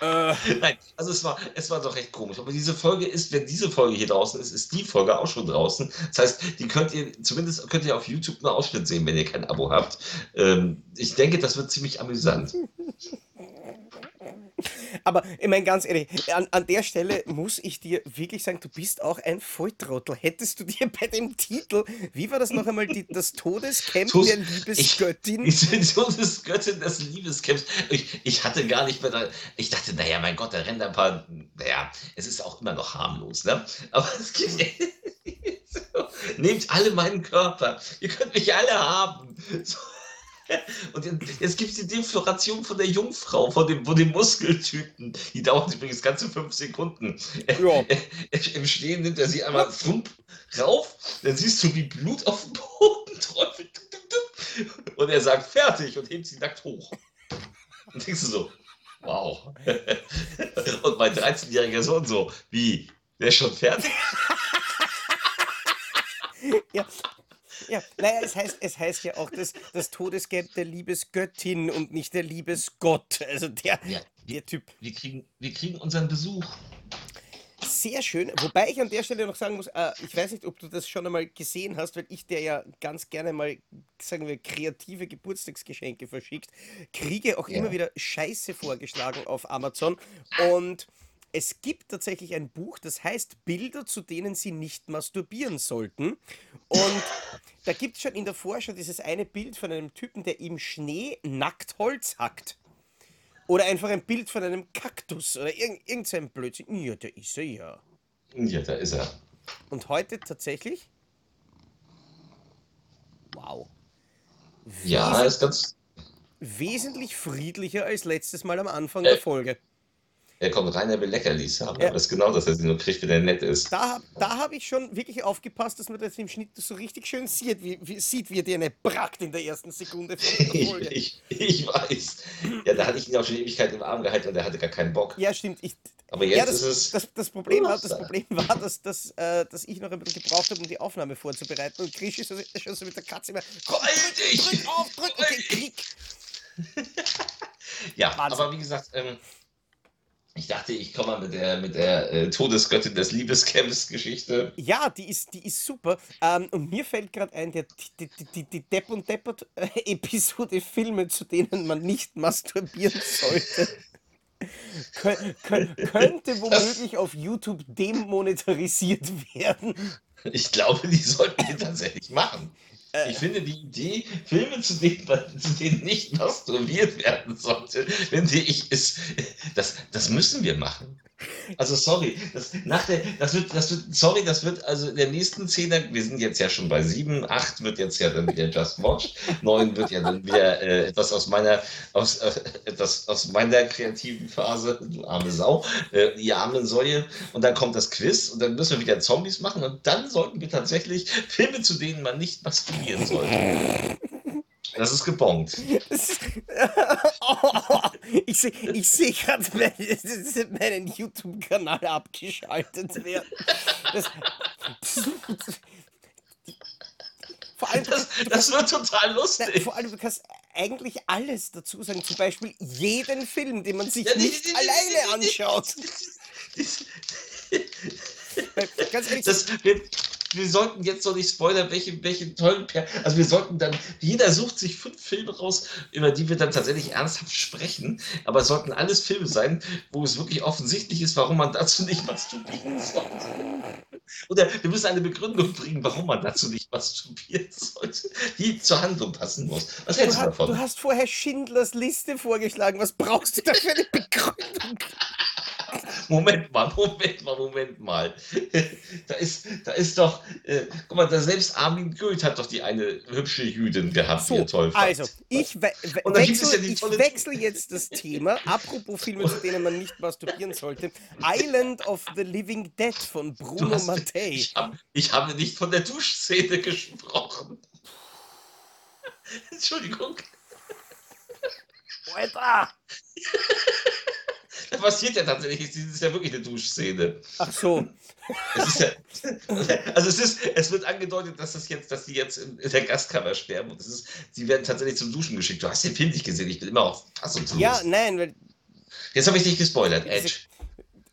Äh, Nein, also es war, es war doch recht komisch. Aber diese Folge ist, wenn diese Folge hier draußen ist, ist die Folge auch schon draußen. Das heißt, die könnt ihr, zumindest könnt ihr auf YouTube einen Ausschnitt sehen, wenn ihr kein Abo habt. Ähm, ich denke, das wird ziemlich amüsant. *laughs* Aber ich meine ganz ehrlich, an, an der Stelle muss ich dir wirklich sagen, du bist auch ein Volltrottel. Hättest du dir bei dem Titel, wie war das noch einmal, die, das Todescamp Tos- der Liebesgöttin? Ich bin Todesgöttin des Liebescamps. Ich, ich hatte gar nicht mehr da, ich dachte, naja, mein Gott, da rennen ein paar, naja, es ist auch immer noch harmlos, ne? Aber es gibt, *laughs* so, nehmt alle meinen Körper, ihr könnt mich alle haben. So. Und jetzt gibt es die Defloration von der Jungfrau, von dem, von dem Muskeltypen. Die dauert übrigens ganze fünf Sekunden. Ja. *laughs* Im Stehen nimmt er sie einmal thump rauf, dann siehst du, wie Blut auf dem Boden träufelt. Und er sagt fertig und hebt sie nackt hoch. Und denkst du so, wow. *laughs* Und mein 13-jähriger Sohn so, wie, der ist schon fertig? *laughs* Ja. Ja, naja, es heißt, es heißt ja auch das, das Todescamp der Liebesgöttin und nicht der Liebesgott. Also der, Ja, der Typ. wir kriegen, wir kriegen unseren Besuch. Sehr schön. Wobei ich an der Stelle noch sagen muss, äh, ich weiß nicht, ob du das schon einmal gesehen hast, weil ich der ja ganz gerne mal, sagen wir, kreative Geburtstagsgeschenke verschickt, kriege auch Ja. immer wieder Scheiße vorgeschlagen auf Amazon. Und es gibt tatsächlich ein Buch, das heißt Bilder, zu denen Sie nicht masturbieren sollten. Und da gibt es schon in der Vorschau dieses eine Bild von einem Typen, der im Schnee nackt Holz hackt. Oder einfach ein Bild von einem Kaktus oder irgend, irgend so ein Blödsinn. Ja, der ist er ja. Ja, da ist er. Und heute tatsächlich. Wow. Ja, Wesen- ist ganz. wesentlich friedlicher als letztes Mal am Anfang Äh. der Folge. Er kommt rein, er will Leckerlis haben. Ja. Aber das ist genau das, dass er sie nur kriegt, wenn er nett ist. Da, da habe ich schon wirklich aufgepasst, dass man das im Schnitt so richtig schön sieht, wie, wie, sieht, wie er dir eine brackt in der ersten Sekunde der *laughs* Ich, Folge. ich, ich weiß. Ja, da hatte ich ihn auch schon Ewigkeit im Arm gehalten und er hatte gar keinen Bock. Ja, stimmt. Ich, Aber jetzt ja, das, ist es. das, das, Problem war, das. Problem war, dass, dass, äh, dass ich noch ein bisschen gebraucht habe, um die Aufnahme vorzubereiten. Und Krisch ist also schon so mit der Katze immer. Komm, Halt dich! drück auf, drück. Okay, Halt klick. *laughs* Ja, Wahnsinn. aber wie gesagt, ähm, ich dachte, ich komme mal mit der, mit der äh, Todesgöttin des Liebescamps-Geschichte. Ja, die ist, die ist super. Ähm, und mir fällt gerade ein, der, die, die, die, die Depp und Deppert-Episode *laughs* Filme, zu denen man nicht masturbieren sollte, kö kö könnte womöglich auf YouTube demonetarisiert werden. Ich glaube, die sollten wir tatsächlich machen. Äh. Ich finde die Idee, Filme, zu man- zu denen nicht masturbiert werden sollte, finde ich, ist, das, das müssen wir machen. Also sorry, das, nach der, das wird, das wird, sorry, das wird also in der nächsten Szene, wir sind jetzt ja schon bei sieben, acht wird jetzt ja dann wieder Just Watch, neun wird ja dann wieder äh, etwas aus meiner, aus, äh, etwas aus meiner kreativen Phase, du arme Sau, äh, die arme Säue, und dann kommt das Quiz und dann müssen wir wieder Zombies machen und dann sollten wir tatsächlich Filme, zu denen man nicht masturbieren sollte. Das ist gebongt. *laughs* Das ist- *laughs* Oh, ich sehe ich seh gerade meinen, meinen YouTube-Kanal abgeschaltet werden. Das, vor allem, Das, das wird total Na, lustig. vor allem, du kannst eigentlich alles dazu sagen. Zum Beispiel jeden Film, den man sich Ja, nicht die- die- alleine die- anschaut. Ganz ehrlich, Das, wir, wir sollten jetzt noch nicht spoilern, welche, welche tollen per Also wir sollten dann, jeder sucht sich fünf Filme raus, über die wir dann tatsächlich ernsthaft sprechen. Aber es sollten alles Filme sein, wo es wirklich offensichtlich ist, warum man dazu nicht masturbieren sollte. Oder wir müssen eine Begründung bringen, warum man dazu nicht masturbieren sollte, die zur Handlung passen muss. Was du, hältst du ha- davon? du hast vorher Schindlers Liste vorgeschlagen. Was brauchst du da für eine Begründung? *laughs* Moment mal, Moment mal, Moment mal. Da ist, da ist doch, äh, guck mal, da selbst Armin Goeth hat doch die eine hübsche Jüdin gehabt, die So, er toll fand. also, ich, we we Und dann gibt es wechsle, ja die ich wechsle jetzt das Thema. Apropos Filme, zu denen man nicht masturbieren sollte. Island of the Living Dead von Bruno hast- Mattei. Ich, hab, ich habe nicht von der Duschszene gesprochen. Entschuldigung, Alter! *laughs* passiert ja tatsächlich, das ist ja wirklich eine Duschszene. Ach so. Es ist ja, also es ist, es wird angedeutet, dass das jetzt, dass die jetzt in, in der Gastkammer sterben und es ist, sie werden tatsächlich zum Duschen geschickt. Du hast den Film nicht gesehen, ich bin immer auf fassungslos. Ja, nein, weil Jetzt habe ich dich gespoilert, Edge.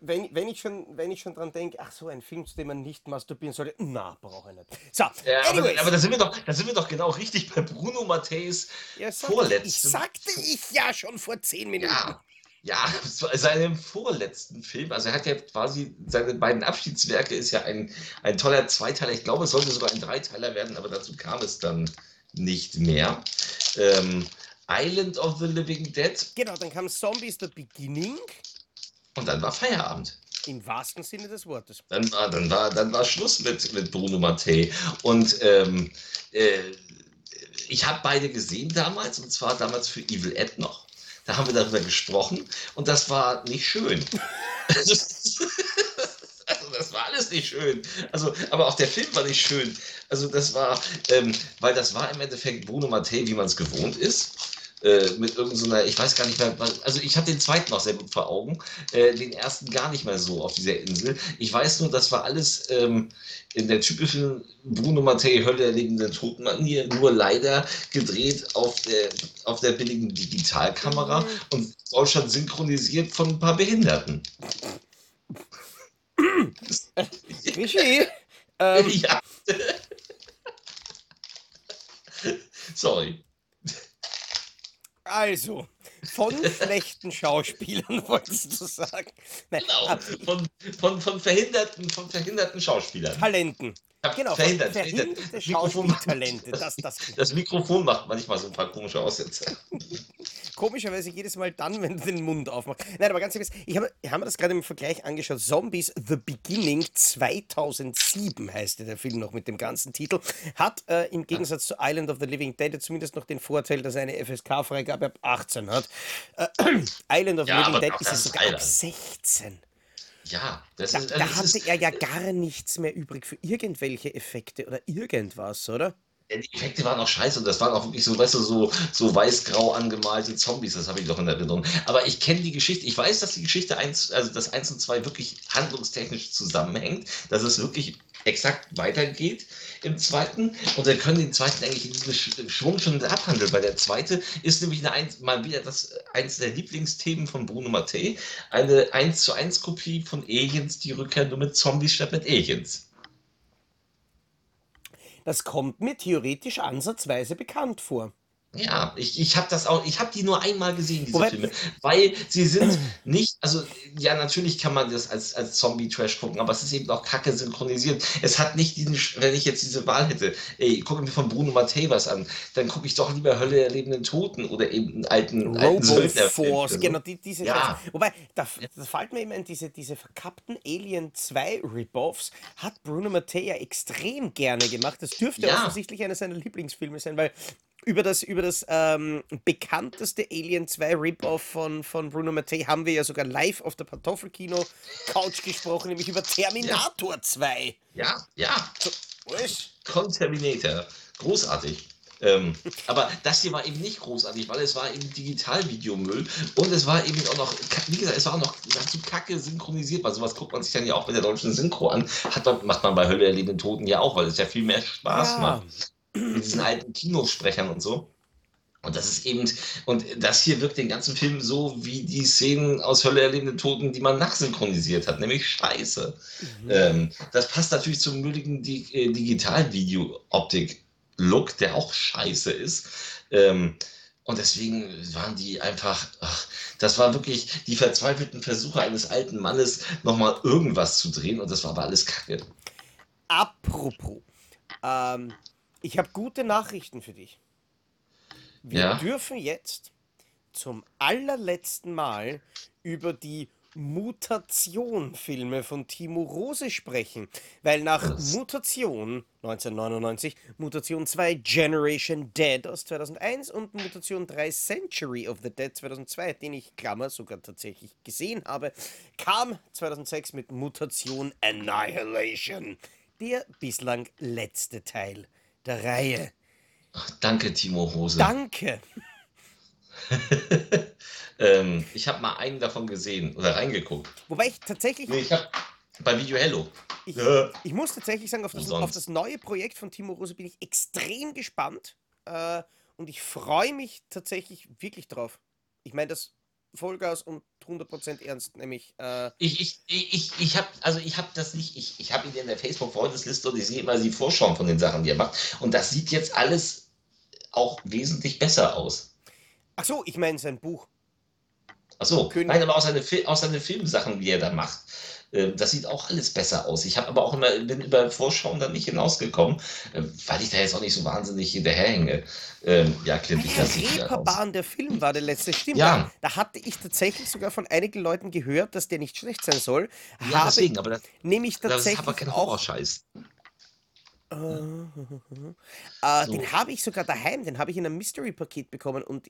wenn, wenn, ich schon, wenn ich schon dran denke, ach so, ein Film, zu dem man nicht masturbieren sollte, na, brauche ich nicht. So, Ja, aber, aber da sind wir doch, da sind wir doch genau richtig bei Bruno Matthäus ja, sagte, ich sagte ich ja schon vor zehn Minuten. Ja, Ja, *laughs* seinem vorletzten Film, also er hat ja quasi, seine beiden Abschiedswerke ist ja ein, ein toller Zweiteiler. Ich glaube, es sollte sogar ein Dreiteiler werden, aber dazu kam es dann nicht mehr. Ähm, Island of the Living Dead. Genau, dann kam Zombies The Beginning. Und dann war Feierabend. Im wahrsten Sinne des Wortes. Dann war, dann war, dann war Schluss mit, mit Bruno Mattei. Und ähm, äh, ich habe beide gesehen damals, und zwar damals für Evil Ed noch. Da haben wir darüber gesprochen und das war nicht schön. *laughs* also, das war alles nicht schön. Also, aber auch der Film war nicht schön. Also, das war, ähm, weil das war im Endeffekt Bruno Mattei, wie man es gewohnt ist. Äh, mit irgendeiner, so ich weiß gar nicht mehr, also ich habe den zweiten noch sehr gut vor Augen, äh, den ersten gar nicht mehr so auf dieser Insel. Ich weiß nur, das war alles ähm, in der typischen Bruno Mattei Hölle lebenden Totenmanier, nur leider gedreht auf der, auf der billigen Digitalkamera mhm. und Deutschland synchronisiert von ein paar Behinderten. Michi, *laughs* ähm. Ja. *laughs* Sorry. Also, von schlechten Schauspielern, *laughs* wolltest du sagen. Nein, genau, von, von, von, verhinderten, von verhinderten Schauspielern. Talenten. Genau, verhindert, verhindert. Schauspieltalente. Das, das, *laughs* das Mikrofon macht manchmal so ein paar komische Aussätze. *laughs* Komischerweise jedes Mal dann, wenn du den Mund aufmachst. Nein, aber ganz ehrlich, ich habe hab mir das gerade im Vergleich angeschaut. Zombies The Beginning 2007 heißt der Film noch mit dem ganzen Titel. Hat äh, im Gegensatz zu Island of the Living Dead zumindest noch den Vorteil, dass er eine FSK-Freigabe ab 18 hat. Äh, *clears throat* Island of the ja, Living Dead ist es sogar ab 16. Ja, das da, ist. Also da hatte er ja gar nichts mehr übrig für irgendwelche Effekte oder irgendwas, oder? Die Effekte waren auch scheiße und das waren auch wirklich so, weißt du, so, so weiß-grau angemalte Zombies, das habe ich doch in Erinnerung. Aber ich kenne die Geschichte, ich weiß, dass die Geschichte 1, also das 1 und 2 wirklich handlungstechnisch zusammenhängt, dass es wirklich exakt weitergeht im zweiten und wir können den zweiten eigentlich in diesem Schwung schon abhandeln, weil der zweite ist nämlich eine, mal wieder das eins der Lieblingsthemen von Bruno Mattei, eine 1 zu 1 Kopie von Aliens, die Rückkehr nur mit Zombies statt mit Aliens. Das kommt mir theoretisch ansatzweise bekannt vor. Ja, ich, ich habe das auch, ich habe die nur einmal gesehen, diese Wobei, Filme, weil sie sind nicht, also ja, natürlich kann man das als, als Zombie-Trash gucken, aber es ist eben auch kacke synchronisiert. Es hat nicht diesen, wenn ich jetzt diese Wahl hätte, ey, gucke mir von Bruno Mattei was an, dann gucke ich doch lieber Hölle der lebenden Toten oder eben einen alten, alten Force, genau, die, diese ja. Wobei, da, da fällt mir immer in diese, diese verkappten Alien 2 Rip-Offs, hat Bruno Mattei ja extrem gerne gemacht. Das dürfte ja. offensichtlich einer seiner Lieblingsfilme sein, weil über das, über das ähm, bekannteste Alien 2 Rip-Off von, von Bruno Mattei haben wir ja sogar live auf der Pantoffelkino-Couch gesprochen, nämlich über Terminator ja. 2. Ja, ja. So, Conterminator. Großartig. Ähm, *laughs* aber das hier war eben nicht großartig, weil es war eben Digitalvideomüll und es war eben auch noch, wie gesagt, es war auch noch zu kacke synchronisiert, weil sowas guckt man sich dann ja auch mit der deutschen Synchro an. Hat man, macht man bei Hölle der lebenden Toten ja auch, weil es ja viel mehr Spaß ja. macht mit diesen alten Kinosprechern und so. Und das ist eben, und das hier wirkt den ganzen Film so wie die Szenen aus Hölle erlebende Toten, die man nachsynchronisiert hat, nämlich scheiße. Mhm. Ähm, das passt natürlich zum mülligen Di äh, Digitalvideo-Optik-Look, der auch scheiße ist. Ähm, und deswegen waren die einfach, ach, das war wirklich die verzweifelten Versuche eines alten Mannes, nochmal irgendwas zu drehen und das war aber alles Kacke. Apropos, ähm, ich habe gute Nachrichten für dich. Wir ja? dürfen jetzt zum allerletzten Mal über die Mutation-Filme von Timo Rose sprechen, weil nach Was? Mutation 1999, Mutation 2 Generation Dead aus 2001 und Mutation 3 Century of the Dead 2002, den ich Klammer sogar tatsächlich gesehen habe, kam 2006 mit Mutation Annihilation, der bislang letzte Teil der Reihe. Ach, danke, Timo Hose. Danke. *laughs* ähm, ich habe mal einen davon gesehen oder reingeguckt. Wobei ich tatsächlich. Nee, ich habe bei Video Hello. Ich, äh, ich, muss tatsächlich sagen, auf das, auf das, neue Projekt von Timo Rose bin ich extrem gespannt. Äh, und ich freue mich tatsächlich wirklich drauf. Ich meine, das Vollgas und 100% ernst, nämlich. Äh ich ich, ich, ich habe also ich habe das nicht, ich, ich habe ihn in der Facebook-Freundesliste und ich sehe immer die Vorschauen von den Sachen, die er macht. Und das sieht jetzt alles auch wesentlich besser aus. Ach so, ich meine sein Buch. Achso, nein, aber auch seine, auch seine Filmsachen, die er da macht. Ähm, das sieht auch alles besser aus. Ich habe aber auch immer, bin über Vorschauen dann nicht hinausgekommen, ähm, weil ich da jetzt auch nicht so wahnsinnig hinterherhänge. Ähm, ja, Clint, ich lasse Reeperbahn, der Film war der letzte, stimmt. Ja. Da hatte ich tatsächlich sogar von einigen Leuten gehört, dass der nicht schlecht sein soll. Ja, habe deswegen, aber das, nämlich tatsächlich das ist aber kein Horrorscheiß. Äh, *laughs* äh, so. Den habe ich sogar daheim, den habe ich in einem Mystery-Paket bekommen und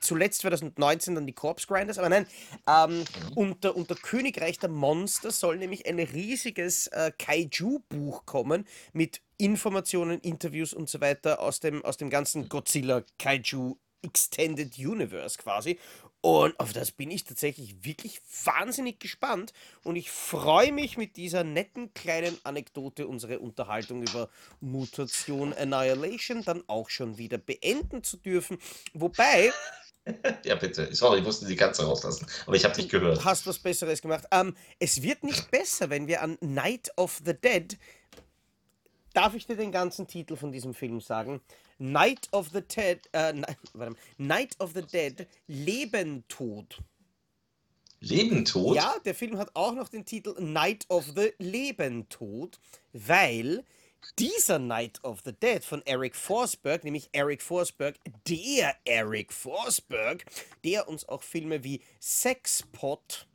zuletzt 2019 dann die Corpse Grinders, aber nein, ähm, mhm. unter, unter Königreich der Monster soll nämlich ein riesiges äh, Kaiju-Buch kommen mit Informationen, Interviews und so weiter aus dem, aus dem ganzen Godzilla Kaiju Extended Universe quasi. Und auf das bin ich tatsächlich wirklich wahnsinnig gespannt. Und ich freue mich mit dieser netten kleinen Anekdote unsere Unterhaltung über Mutation Annihilation dann auch schon wieder beenden zu dürfen. Wobei. *laughs* Ja, bitte. Sorry, ich musste die Katze rauslassen. Aber ich habe dich gehört. Du hast was Besseres gemacht. Ähm, es wird nicht besser, wenn wir an Night of the Dead. Darf ich dir den ganzen Titel von diesem Film sagen? Night of the Dead, äh, warte, Night of the Dead, Leben, Tod. Leben, Tod? Ja, der Film hat auch noch den Titel Night of the Leben, Tod, weil dieser Night of the Dead von Eric Forsberg, nämlich Eric Forsberg, der Eric Forsberg, der uns auch Filme wie Sexpot,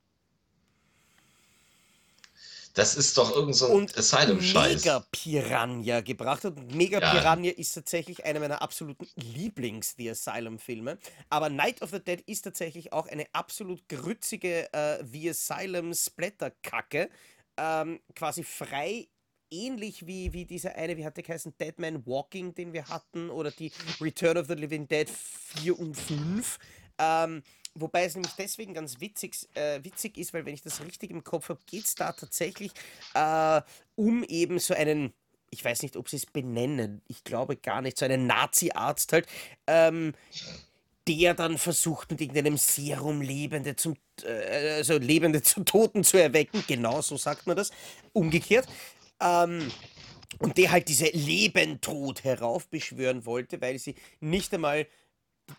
das ist doch irgend so ein Asylum-Scheiß. Mega Piranha gebracht hat. Mega ja. Piranha ist tatsächlich einer meiner absoluten Lieblings-The Asylum-Filme. Aber Night of the Dead ist tatsächlich auch eine absolut grützige äh, The Asylum-Splatter-Kacke. Ähm, quasi frei ähnlich wie, wie dieser eine, wie hat der geheißen, Dead Man Walking, den wir hatten, oder die Return of the Living Dead 4 und 5. Ähm, Wobei es nämlich deswegen ganz witzig, äh, witzig ist, weil wenn ich das richtig im Kopf habe, geht es da tatsächlich äh, um eben so einen, ich weiß nicht, ob sie es benennen, ich glaube gar nicht, so einen Nazi-Arzt halt, ähm, der dann versucht, mit irgendeinem Serum Lebende zum, äh, also Lebende zu Toten zu erwecken, genau so sagt man das, umgekehrt. Ähm, und der halt diese Lebendtod heraufbeschwören wollte, weil sie nicht einmal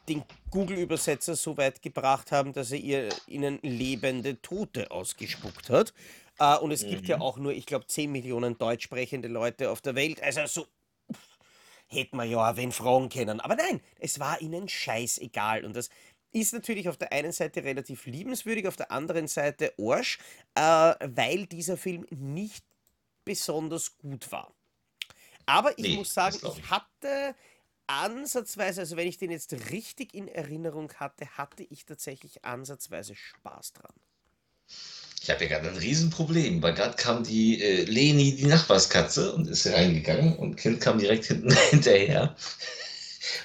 den Google-Übersetzer so weit gebracht haben, dass er ihr, ihnen lebende Tote ausgespuckt hat. Äh, und es mhm. gibt ja mhm. auch nur, ich glaube, 10 Millionen deutsch sprechende Leute auf der Welt. Also so hätte man ja wen fragen können. Aber nein, es war ihnen scheißegal. Und das ist natürlich auf der einen Seite relativ liebenswürdig, auf der anderen Seite Arsch, äh, weil dieser Film nicht besonders gut war. Aber ich nee, muss sagen, ich hatte ansatzweise, also wenn ich den jetzt richtig in Erinnerung hatte, hatte ich tatsächlich ansatzweise Spaß dran. Ich habe ja gerade ein Riesenproblem, weil gerade kam die äh, Leni, die Nachbarskatze, und ist reingegangen und Kind kam direkt hinten *laughs* hinterher.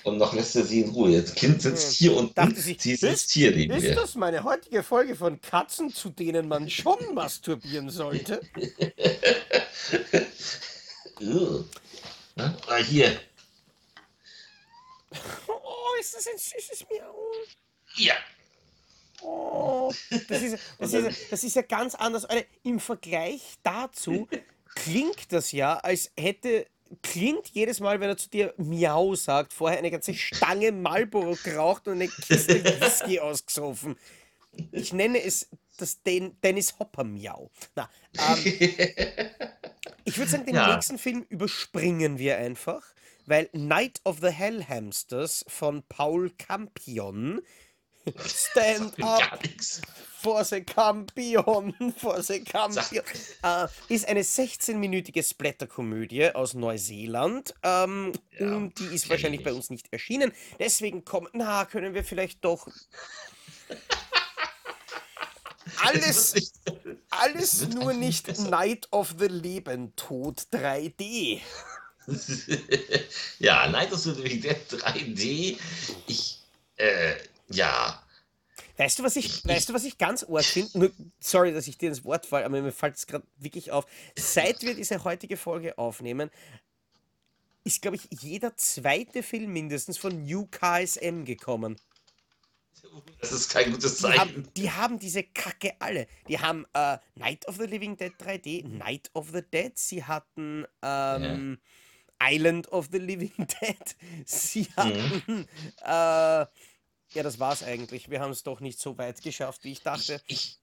Und noch lässt er sie in Ruhe. Jetzt Kind sitzt hier unten, sie, sitzt hier neben ist mir. Ist das meine heutige Folge von Katzen, zu denen man schon *laughs* masturbieren sollte? *laughs* Ah, hier, Oh, ist das ein süßes Miau. Ja. Oh, das ist, das, ist, das ist ja ganz anders. Alter, Im Vergleich dazu klingt das ja, als hätte klingt jedes Mal, wenn er zu dir Miau sagt, vorher eine ganze Stange Marlboro geraucht und eine Kiste Whisky *laughs* ausgesoffen. Ich nenne es das Den Dennis Hopper Miau. Na, ähm, *laughs* ich würde sagen, den ja. nächsten Film überspringen wir einfach weil Night of the Hellhamsters von Paul Campion Stand up for the Campion, for the Campion. Äh, ist eine 16-minütige Splatterkomödie aus Neuseeland. Ähm, ja, und die ist wahrscheinlich bei uns nicht erschienen. Deswegen kommen, na, können wir vielleicht doch. *laughs* alles, alles nur nicht Night of the Leben Tod 3D. *laughs* ja, Night of the Living Dead 3D. Ich, äh, ja. Weißt du, was ich, ich weißt du, was ich ganz arg finde? Sorry, dass ich dir ins Wort falle, aber mir fällt es gerade wirklich auf. Seit wir diese heutige Folge aufnehmen, ist, glaube ich, jeder zweite Film mindestens von New KSM gekommen. Das ist kein gutes Zeichen. Die haben, die haben diese Kacke alle. Die haben äh, Night of the Living Dead 3D, Night of the Dead, sie hatten ähm, ja. Island of the Living *laughs* Dead. Sie hatten mhm. *laughs* äh, Ja, das war's eigentlich. Wir haben es doch nicht so weit geschafft, wie ich dachte. Ich,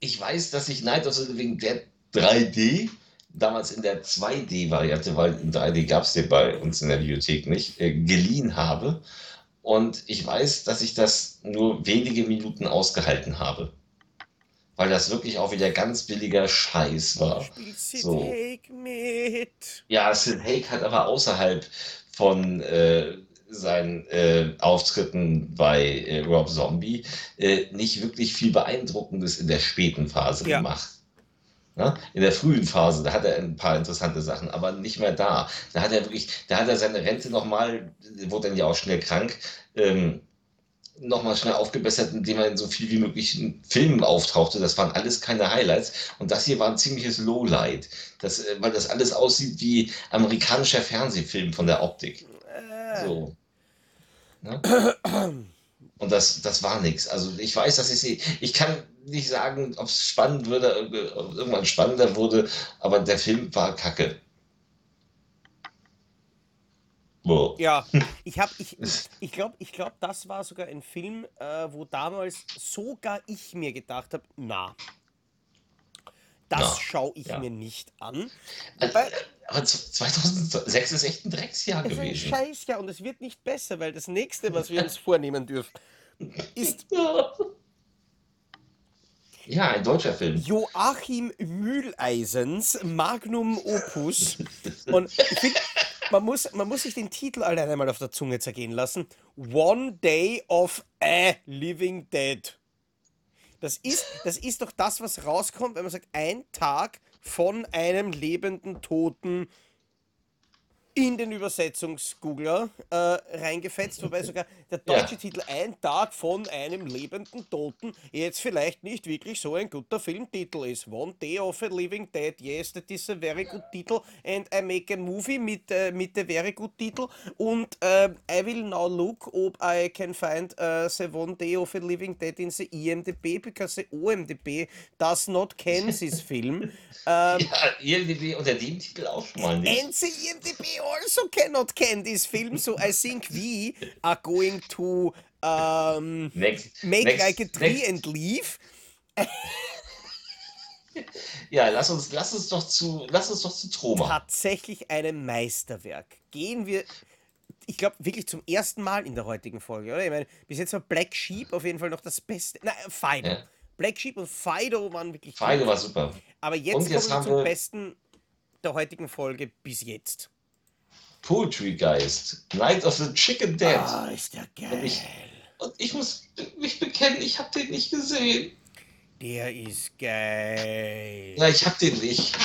ich weiß, dass ich Night of the Living Dead 3D damals in der 2D-Variante, weil in 3D gab es den bei uns in der Bibliothek nicht, äh, geliehen habe. Und ich weiß, dass ich das nur wenige Minuten ausgehalten habe. Weil das wirklich auch wieder ganz billiger Scheiß war. Spielt Sid So. Haig mit. Ja, Sid Haig hat aber außerhalb von äh, seinen äh, Auftritten bei äh, Rob Zombie äh, nicht wirklich viel Beeindruckendes in der späten Phase Ja. gemacht. Ne? In der frühen Phase, da hat er ein paar interessante Sachen, aber nicht mehr da. Da hat er wirklich, da hat er seine Rente nochmal, wurde dann ja auch schnell krank, ähm, nochmal schnell aufgebessert, indem er in so viel wie möglich in Filmen auftauchte. Das waren alles keine Highlights. Und das hier war ein ziemliches Lowlight. Das, äh, weil das alles aussieht wie amerikanischer Fernsehfilm von der Optik. Äh, So. Ne? Und das, das war nichts. Also ich weiß, dass ich sie. Ich kann nicht sagen, ob es spannend würde, ob irgendwann spannender wurde, aber der Film war kacke. Boah. Ja, *laughs* ich habe, ich, ich glaube, ich glaub, das war sogar ein Film, äh, wo damals sogar ich mir gedacht habe, na, das schaue ich ja. mir nicht an. Äh, Wobei, Aber 2006 ist echt ein Drecksjahr es ist ein gewesen. Scheißjahr und es wird nicht besser, weil das nächste, was wir uns *laughs* vornehmen dürfen, ist Ja, ein deutscher Film. Joachim Mühleisens Magnum Opus. Und ich finde, man muss, man muss sich den Titel alleine mal auf der Zunge zergehen lassen. One Day of a Living Dead. Das ist, das ist doch das, was rauskommt, wenn man sagt, ein Tag von einem lebenden Toten in den Übersetzungsgoogler äh, reingefetzt, wobei sogar der deutsche Ja. Titel Ein Tag von einem lebenden Toten jetzt vielleicht nicht wirklich so ein guter Filmtitel ist. One Day of a Living Dead, yes, that is a very good title and I make a movie mit, äh, mit a very good title und äh, I will now look ob I can find uh, the One Day of a Living Dead in the IMDb because the OMDB does not can this film. Ähm, *laughs* Ja, IMDb unter dem Titel auch schon mal nicht. And the IMDb also cannot can this film, so I think we are going to um, Next, make next, like a tree next. and leave. *laughs* Ja, lass uns, lass uns doch zu, lass uns doch zu Troma. Tatsächlich ein Meisterwerk. Gehen wir, ich glaube, wirklich zum ersten Mal in der heutigen Folge, oder? Ich meine, bis jetzt war Black Sheep auf jeden Fall noch das Beste. Nein, Fido. Ja. Black Sheep und Fido waren wirklich Feine gut. war super. Aber jetzt, Und jetzt kommen wir zum Besten der heutigen Folge bis jetzt. Poetry Geist, Night of the Chicken Dead. Ah, ist der geil. ich- Und ich muss mich bekennen, ich habe den nicht gesehen. Der ist geil. Ja, ich habe den nicht.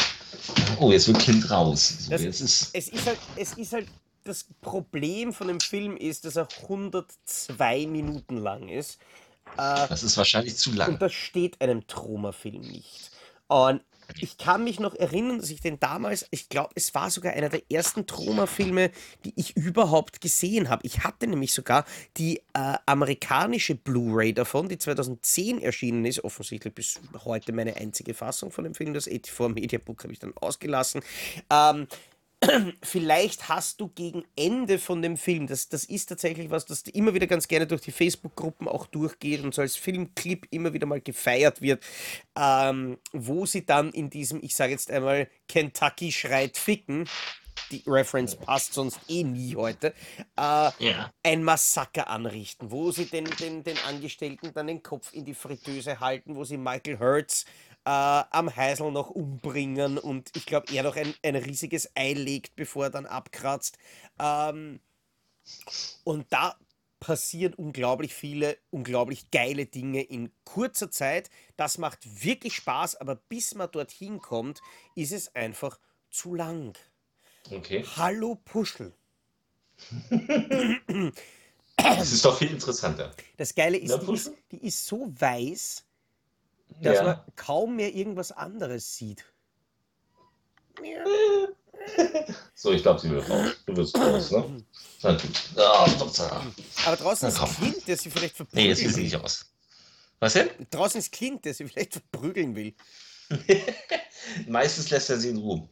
Oh, jetzt wird Kind raus. So, Das- jetzt ist, es ist halt, es ist halt, das Problem von dem Film ist, dass er 102 Minuten lang ist. Äh, das ist wahrscheinlich zu lang. und das steht einem Troma-Film nicht. Und ich kann mich noch erinnern, dass ich den damals, ich glaube, es war sogar einer der ersten Troma-Filme, die ich überhaupt gesehen habe. Ich hatte nämlich sogar die äh, amerikanische Blu-ray davon, die 2010 erschienen ist, offensichtlich bis heute meine einzige Fassung von dem Film. Das 84 Media Book habe ich dann ausgelassen. Ähm, vielleicht hast du gegen Ende von dem Film, das, das ist tatsächlich was, das immer wieder ganz gerne durch die Facebook-Gruppen auch durchgeht und so als Filmclip immer wieder mal gefeiert wird, ähm, wo sie dann in diesem, ich sage jetzt einmal, Kentucky schreit ficken, die Reference passt sonst eh nie heute, äh, Ja. ein Massaker anrichten, wo sie den, den, den Angestellten dann den Kopf in die Fritteuse halten, wo sie Michael Hertz äh, am Heisel noch umbringen und ich glaube, er noch ein, ein riesiges Ei legt, bevor er dann abkratzt. Ähm, und da passieren unglaublich viele, unglaublich geile Dinge in kurzer Zeit. Das macht wirklich Spaß, aber bis man dorthin kommt, ist es einfach zu lang. Okay. Hallo Puschel. Das ist doch viel interessanter. Das Geile ist, Ja, die ist, die ist so weiß, dass Ja. man kaum mehr irgendwas anderes sieht. *laughs* So, ich glaube, sie will raus. Du wirst raus, ne? Ah. Aber draußen ist. Kind, der sie vielleicht Nee, verprügeln will sie will. nicht aus. Was denn? Draußen ist Kind, der sie vielleicht verprügeln will. *laughs* Meistens lässt er sie in Ruhe.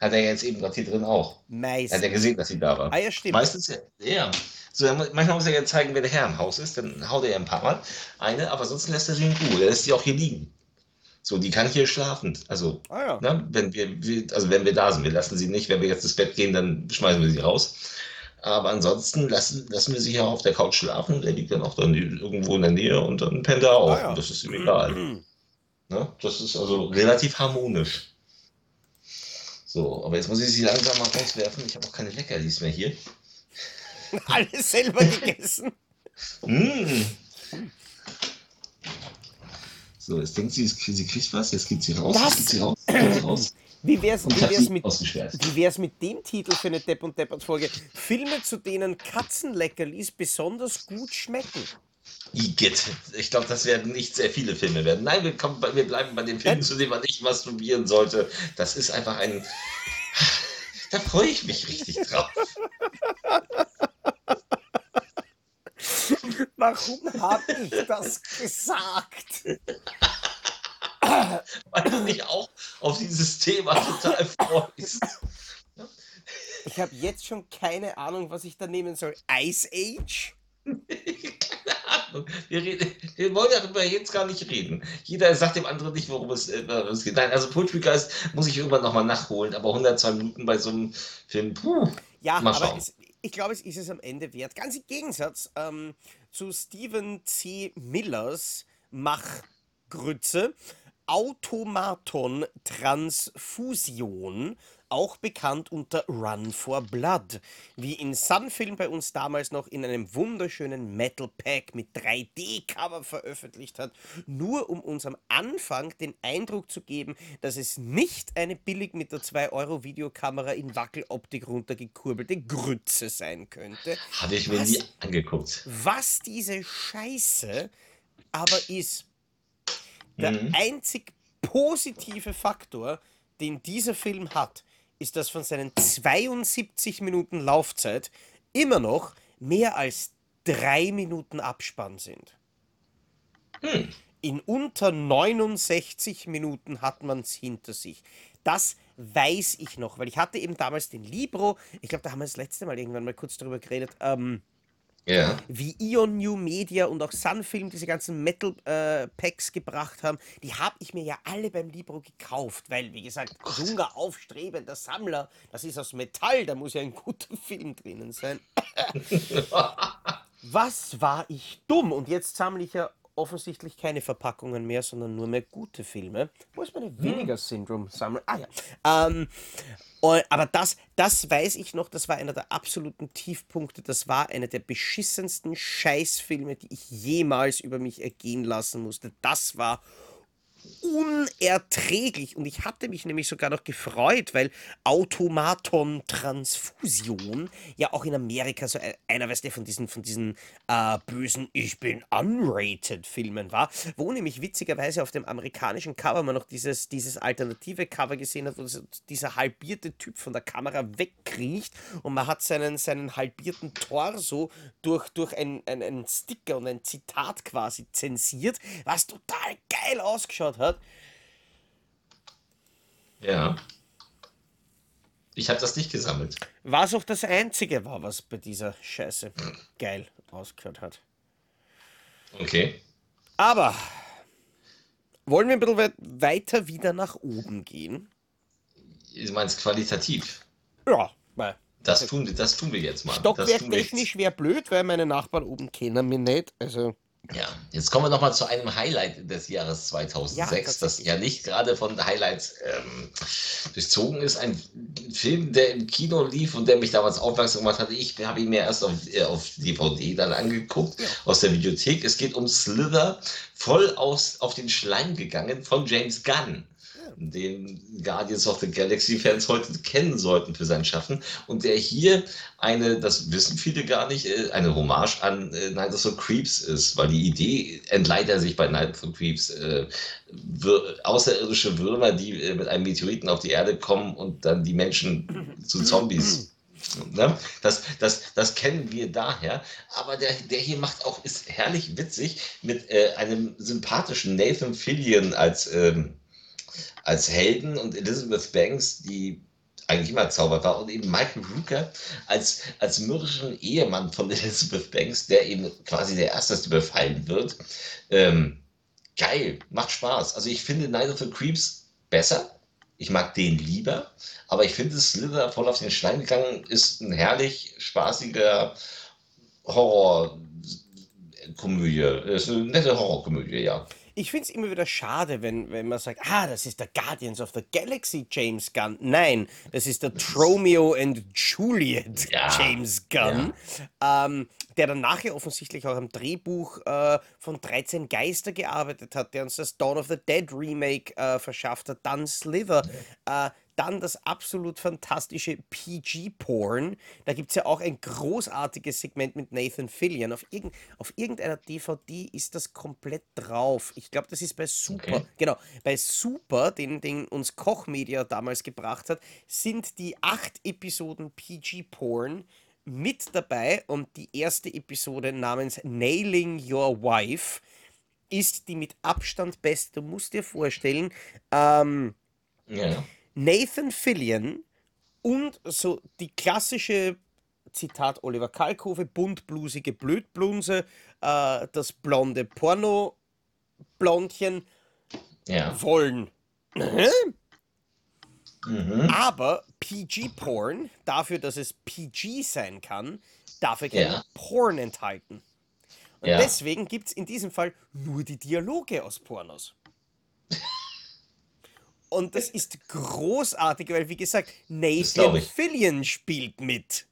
Hat er jetzt eben gerade hier drin auch. Meistens. Hat er gesehen, dass sie da war. Ah ja, stimmt. Meistens ja. ja. So, manchmal muss er ja zeigen, wer der Herr im Haus ist. Dann haut er ja ein paar Mal eine, aber sonst lässt er sie in Ruhe. Er lässt sie auch hier liegen. So, die kann hier schlafen. Also, Ah ja. ne, wenn wir, wir, also wenn wir da sind, wir lassen sie nicht. Wenn wir jetzt ins Bett gehen, dann schmeißen wir sie raus. Aber ansonsten lassen, lassen wir sie hier auf der Couch schlafen. Der liegt dann auch dann irgendwo in der Nähe und dann pennt er auch. Ah ja. Und das ist ihm egal. Ne? Das ist also relativ harmonisch. So, aber jetzt muss ich sie langsam mal rauswerfen. Ich habe auch keine Leckerlis mehr hier. *laughs* Alles selber gegessen. Mm. So, jetzt denkt sie, sie kriegt was. Jetzt geht sie raus. Was? Jetzt geht sie raus. Geht sie raus. *clears throat* Wie wär's, wär's mit wäre es mit dem Titel für eine Depp und Deppert Folge? Filme, zu denen Katzenleckerlis besonders gut schmecken. Igitt. Ich glaube, das werden nicht sehr viele Filme werden. Nein, wir, kommen, wir bleiben bei den Filmen, zu denen man nicht masturbieren sollte. Das ist einfach ein. Da freue ich mich richtig drauf. Warum habe ich das gesagt? Weil du dich auch auf dieses Thema total freust. Ich habe jetzt schon keine Ahnung, was ich da nehmen soll. Ice Age? Keine Ahnung. Wir, reden, wir wollen darüber jetzt gar nicht reden. Jeder sagt dem anderen nicht, worum es, äh, es geht. Nein, also Poetry Geist muss ich irgendwann nochmal nachholen, aber 102 Minuten bei so einem Film, puh. Ja, Mal aber schauen. es, ich glaube, es ist es am Ende wert. Ganz im Gegensatz ähm, zu Stephen C. Millers Machgrütze, Automaton Transfusion, auch bekannt unter Run for Blood, wie in Sunfilm bei uns damals noch in einem wunderschönen Metal Pack mit 3D-Cover veröffentlicht hat, nur um uns am Anfang den Eindruck zu geben, dass es nicht eine billig mit der 2-Euro-Videokamera in Wackeloptik runtergekurbelte Grütze sein könnte, Habe ich mir Was? nie angeguckt. was diese Scheiße aber ist. Der Mhm. einzig positive Faktor, den dieser Film hat, ist, dass von seinen 72 Minuten Laufzeit immer noch mehr als drei Minuten Abspann sind. Hm. In unter 69 Minuten hat man es hinter sich. Das weiß ich noch, weil ich hatte eben damals den Libro, ich glaube, da haben wir das letzte Mal irgendwann mal kurz darüber geredet, ähm, Ja. wie Ion New Media und auch Sunfilm diese ganzen Metal-Packs gebracht haben, die habe ich mir ja alle beim Libro gekauft, weil, wie gesagt, junger, aufstrebender Sammler, das ist aus Metall, da muss ja ein guter *laughs* Film drinnen sein. *laughs* Was war ich dumm? Und jetzt sammle ich ja offensichtlich keine Verpackungen mehr, sondern nur mehr gute Filme. Wo ist meine Vinegar-Syndrom-Sammlung? Ah ja. Ähm, aber das, das weiß ich noch, das war einer der absoluten Tiefpunkte. Das war einer der beschissensten Scheißfilme, die ich jemals über mich ergehen lassen musste. Das war unerträglich. Und ich hatte mich nämlich sogar noch gefreut, weil Automaton Transfusion ja auch in Amerika so ein- einer, weißt du, von diesen, von diesen äh, bösen Ich bin unrated Filmen war, wo nämlich witzigerweise auf dem amerikanischen Cover man noch dieses, dieses alternative Cover gesehen hat, wo dieser halbierte Typ von der Kamera wegkriecht und man hat seinen, seinen halbierten Torso durch, durch ein, ein, Sticker und ein Zitat quasi zensiert, was total geil ausgeschaut hat. Ja. Ich habe das nicht gesammelt. Was auch das einzige war, was bei dieser Scheiße geil ausgehört hat. Okay. Aber wollen wir ein bisschen weit- weiter wieder nach oben gehen? Du meinst qualitativ. Ja, weil Das tun, wir- das tun wir jetzt mal. Jetzt. Stockwerktechnisch wäre blöd, weil meine Nachbarn oben kennen mich nicht. Also, Ja, jetzt kommen wir nochmal zu einem Highlight des Jahres 2006, das tatsächlich. ja nicht gerade von Highlights ähm, durchzogen ist. Ein Film, der im Kino lief und der mich damals aufmerksam gemacht hat. Ich habe ihn mir erst auf, äh, auf DVD dann angeguckt, aus der Videothek. Es geht um Slither, voll aus, auf den Schleim gegangen von James Gunn. Den Guardians of the Galaxy-Fans heute kennen sollten für sein Schaffen. Und der hier eine, das wissen viele gar nicht, äh, eine Hommage an äh, Night of the Creeps ist, weil die Idee entleiht er sich bei Night of the Creeps. Äh, außerirdische Würmer, die äh, mit einem Meteoriten auf die Erde kommen und dann die Menschen zu Zombies. Ne? Das, das, das kennen wir daher. Aber der, der hier macht auch, ist herrlich witzig mit äh, einem sympathischen Nathan Fillion als, ähm, als Helden und Elizabeth Banks, die eigentlich immer zauberbar. Und eben Michael Rooker als, als mürrischen Ehemann von *laughs* Elizabeth Banks, der eben quasi der Erste der befallen wird. Ähm, geil, macht Spaß. Also ich finde Night of the Creeps besser. Ich mag den lieber, aber ich finde Slither voll auf den Schleim gegangen ist ein herrlich spaßiger Horrorkomödie. Ist eine nette Horrorkomödie, ja. Ich finde es immer wieder schade, wenn, wenn man sagt, ah, das ist der Guardians of the Galaxy James Gunn. Nein, das ist der Romeo and Juliet *laughs* Ja, James Gunn, ähm, der dann nachher offensichtlich auch am Drehbuch äh, von 13 Geister gearbeitet hat, der uns das Dawn of the Dead Remake äh, verschafft hat, dann Slither, äh, dann das absolut fantastische PG-Porn. Da gibt es ja auch ein großartiges Segment mit Nathan Fillion. Auf, irgend, auf irgendeiner DVD ist das komplett drauf. Ich glaube, das ist bei Super. Okay. Genau, bei Super, den, den uns Kochmedia damals gebracht hat, sind die acht Episoden PG-Porn mit dabei und die erste Episode namens Nailing Your Wife ist die mit Abstand beste. Du musst dir vorstellen, ähm, Ja. Nathan Fillion und so die klassische, Zitat Oliver Kalkofe, buntblusige Blödbluse, äh, das blonde Porno-Blondchen Ja. wollen. Mhm. Aber PG-Porn, dafür, dass es PG sein kann, darf er kein Ja. Porn enthalten. Und Ja. deswegen gibt es in diesem Fall nur die Dialoge aus Pornos. Und das ist großartig, weil, wie gesagt, Nathan. Fillion spielt mit.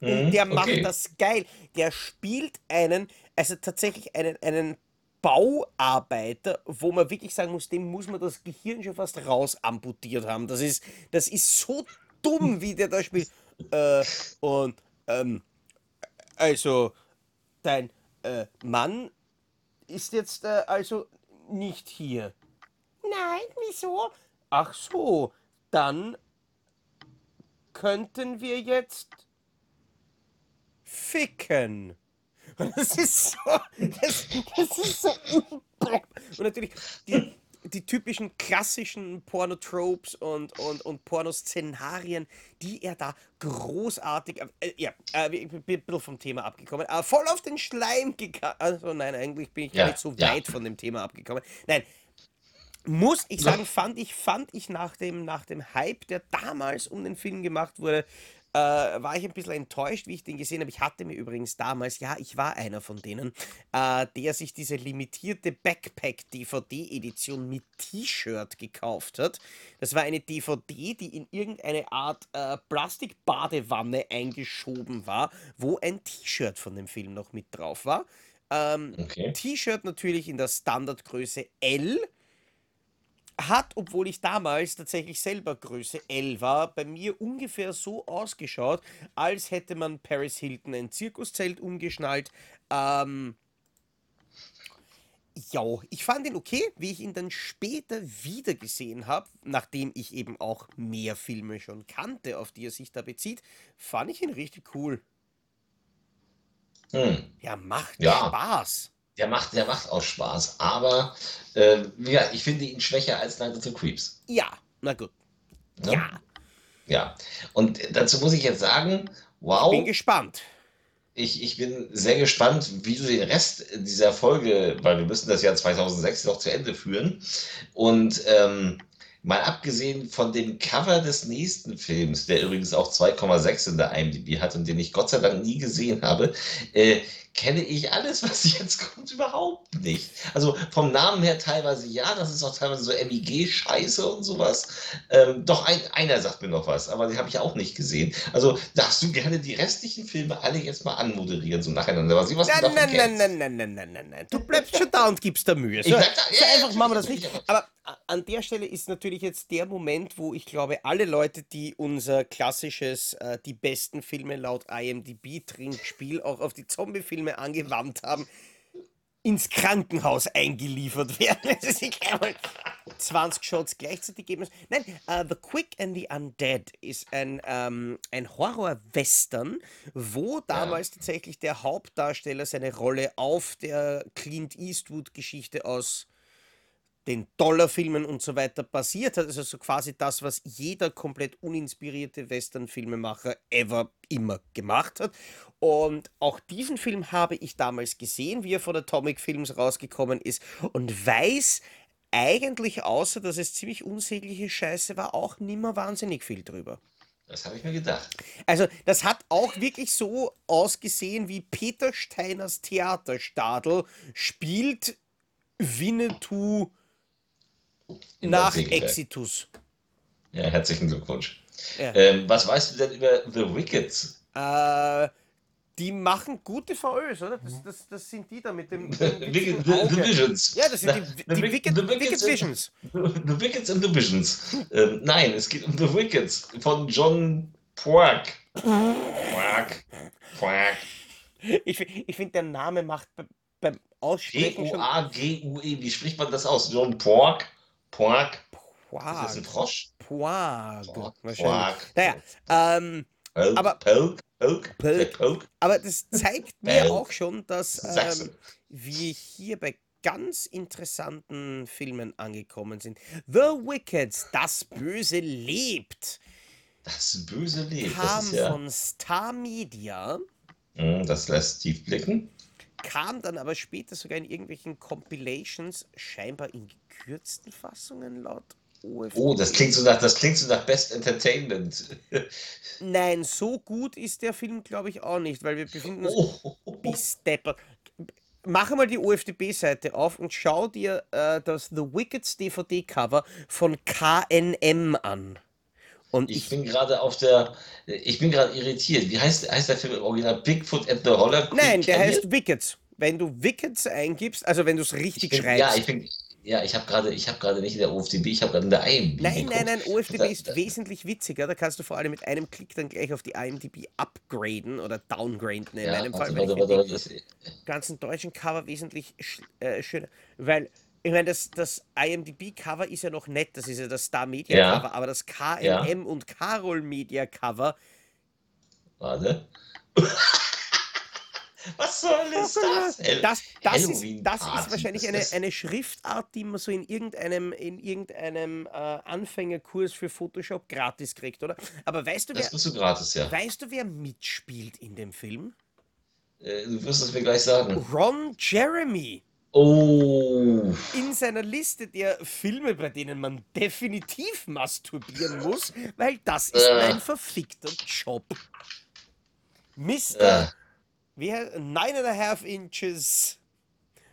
Und Mhm, der macht okay. das geil. Der spielt einen, also tatsächlich einen, einen Bauarbeiter, wo man wirklich sagen muss, dem muss man das Gehirn schon fast raus amputiert haben. Das ist, das ist so dumm, wie der da spielt. Äh, und, ähm, also, dein äh, Mann ist jetzt äh, also nicht hier. Nein, wieso? Ach so, dann könnten wir jetzt ficken. Und *laughs* das ist so, das, das ist so. Und natürlich die, die typischen klassischen Pornotropes und, und, und Pornoszenarien, die er da großartig, äh, ja, äh, ich bin ein bisschen vom Thema abgekommen, äh, voll auf den Schleim gegangen. Also nein, eigentlich bin ich gar Ja, nicht so ja. weit von dem Thema abgekommen. Nein, muss ich sagen, fand ich, fand ich nach dem, nach dem Hype, der damals um den Film gemacht wurde, äh, war ich ein bisschen enttäuscht, wie ich den gesehen habe. Ich hatte mir übrigens damals, ja, ich war einer von denen, äh, der sich diese limitierte Backpack-DVD-Edition mit T-Shirt gekauft hat. Das war eine DVD, die in irgendeine Art äh, Plastikbadewanne eingeschoben war, wo ein T-Shirt von dem Film noch mit drauf war. Ähm, Okay. T-Shirt natürlich in der Standardgröße L. Hat, obwohl ich damals tatsächlich selber Größe L war, bei mir ungefähr so ausgeschaut, als hätte man Paris Hilton ein Zirkuszelt umgeschnallt. Ähm, ja, ich fand ihn okay, wie ich ihn dann später wieder gesehen habe, nachdem ich eben auch mehr Filme schon kannte, auf die er sich da bezieht, fand ich ihn richtig cool. Hm. Ja, macht Ja. Spaß. Der macht, der macht auch Spaß, aber äh, ja, ich finde ihn schwächer als Night of the Creeps. Ja, na gut. Ne? Ja, Ja. Und dazu muss ich jetzt sagen, wow, bin gespannt. ich, ich bin sehr gespannt, wie du den Rest dieser Folge, weil wir müssen das Jahr 2006 noch zu Ende führen. Und ähm, mal abgesehen von dem Cover des nächsten Films, der übrigens auch 2,6 in der IMDb hat und den ich Gott sei Dank nie gesehen habe, äh, kenne ich alles, *laughs* was jetzt kommt, überhaupt nicht. Also vom Namen her teilweise ja, das ist auch teilweise so MIG-Scheiße und sowas. Ähm, doch, ein, einer sagt mir noch was, aber die habe ich auch nicht gesehen. Also darfst du gerne die restlichen Filme alle jetzt mal anmoderieren, so nacheinander. Was, was du Nein, davon nein, nein, nein, nein, nein, nein, nein, nein. Du bleibst schon da und gibst da Mühe. So, Ich bleib da- so ja, ja, einfach machen wir das nicht. Aber an der Stelle ist natürlich jetzt der Moment, wo ich glaube, alle Leute, die unser klassisches, äh, die besten Filme laut IMDb-Trinkspiel auch auf die Zombie-Filme angewandt haben, ins Krankenhaus eingeliefert werden. *laughs* Also sich einmal 20 Shots gleichzeitig geben. Nein, äh, The Quick and the Undead ist ein, ähm, ein Horror-Western, wo damals tatsächlich der Hauptdarsteller seine Rolle auf der Clint Eastwood-Geschichte aus den Dollarfilmen und so weiter basiert hat. Also so quasi das, was jeder komplett uninspirierte Western-Filmemacher ever immer gemacht hat. Und auch diesen Film habe ich damals gesehen, wie er von Atomic Films rausgekommen ist und weiß eigentlich, außer dass es ziemlich unsägliche Scheiße war, auch nimmer wahnsinnig viel drüber. Das habe ich mir gedacht. Also, das hat auch wirklich so ausgesehen, wie Peter Steiners Theaterstadel spielt Winnetou In nach. Exitus. Ja, herzlichen Glückwunsch. Ja. Ähm, was weißt du denn über The Wickeds? Äh, die machen gute VÖs, oder? Das, das, das sind die da mit dem. The, dem *laughs* Wicked, the, the. Visions. Ja, das sind die, The die Wick- Wicked, the Wicked Wickeds sind- Visions. *laughs* The Wickeds and the Visions. Ähm, nein, es geht um The Wickeds von John Pork. Pork. Pork. Ich, ich finde, der Name macht be- beim Aussprechen. P-O-A-G-U-E. Wie spricht man das aus? John Pork. Pork. Ist das ein Poag. Frosch? Poag. Wahrscheinlich. Pork. Naja, ähm, Polk. aber-. Polk. Polk. Der Polk. aber das zeigt mir auch schon, dass ähm, wir hier bei ganz interessanten Filmen angekommen sind. The Wicked, das Böse lebt, Das böse. Das kam ist ja. von Star Media, Mm, Das lässt tief blicken. Kam dann aber später sogar in irgendwelchen Compilations, scheinbar in gekürzten Fassungen laut OFDB. Oh, das klingt so nach, das klingt so nach Best Entertainment. Nein, so gut ist der Film, glaube ich, auch nicht, weil wir befinden uns Oh, bis deppert. Mach mal die UFDB-Seite auf und schau dir äh, das The Wickeds DVD-Cover von KNM an. Und ich ich, bin gerade auf der, ich bin gerade irritiert. Wie heißt, heißt der Film im Original? Bigfoot and the Holler Creek nein, der Canyon? heißt Wickeds. Wenn du Wickeds eingibst, also wenn du es Ich richtig bin, schreibst. ja, ich bin, ja, ich habe gerade, ich habe gerade nicht in der OFDB, ich habe gerade in der IMDb Nein, geguckt. nein, nein, OFDB Da- ist da- wesentlich witziger. Da kannst du vor allem mit einem Klick dann gleich auf die IMDb upgraden oder downgraden in Ja, meinem Fall. warte, weil warte, ich warte, warte, ganzen deutschen Cover wesentlich äh, schöner. Weil, ich meine, das, das IMDb-Cover ist ja noch nett, das ist ja das Star Media-Cover, aber das KNM und Carol Media-Cover, warte. *laughs* Was soll ist das? Hell- das, das, ist, das ist wahrscheinlich das eine, eine Schriftart, die man so in irgendeinem, in irgendeinem äh, Anfängerkurs für Photoshop gratis kriegt, oder? Aber weißt du, Das wer, du gratis, ja. weißt du, wer mitspielt in dem Film? Äh, Du wirst es mir gleich sagen. Ron Jeremy. Oh, in seiner Liste der Filme, bei denen man definitiv masturbieren muss, weil das ist Äh. mein verfickter Job. Mr. äh, Wie heißt Nine and a Half Inches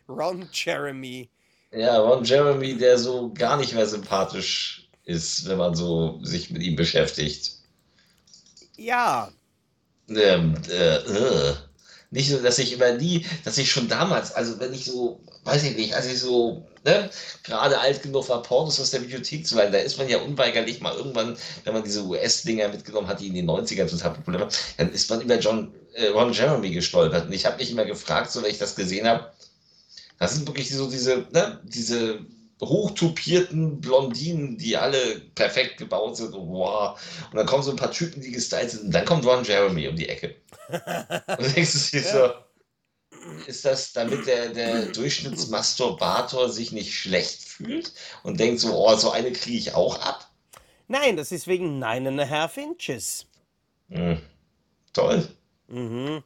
Ron Jeremy. ja, Ron Jeremy, der so gar nicht mehr sympathisch ist, wenn man so sich mit ihm beschäftigt. Ja, Ähm, äh, äh. Nicht so, dass ich immer nie, dass ich schon damals, also wenn ich so, weiß ich nicht, als ich so, ne, gerade alt genug war, Pornos aus der Bibliothek zu leihen, da ist man ja unweigerlich mal irgendwann, wenn man diese US-Dinger mitgenommen hat, die in den 90ern total populär waren, dann ist man über John, äh, Ron Jeremy gestolpert. Und ich habe mich immer gefragt, so wenn ich das gesehen habe, das sind wirklich so diese, ne, diese hochtupierten Blondinen, die alle perfekt gebaut sind und wow. Und dann kommen so ein paar Typen, die gestylt sind und dann kommt Ron Jeremy um die Ecke. *laughs* Und denkst du dir so, ist das, damit der, der Durchschnittsmasturbator sich nicht schlecht fühlt und denkt so, oh, so eine kriege ich auch ab? nein, das ist wegen Nine and a Half Inches. Hm, toll. Mhm.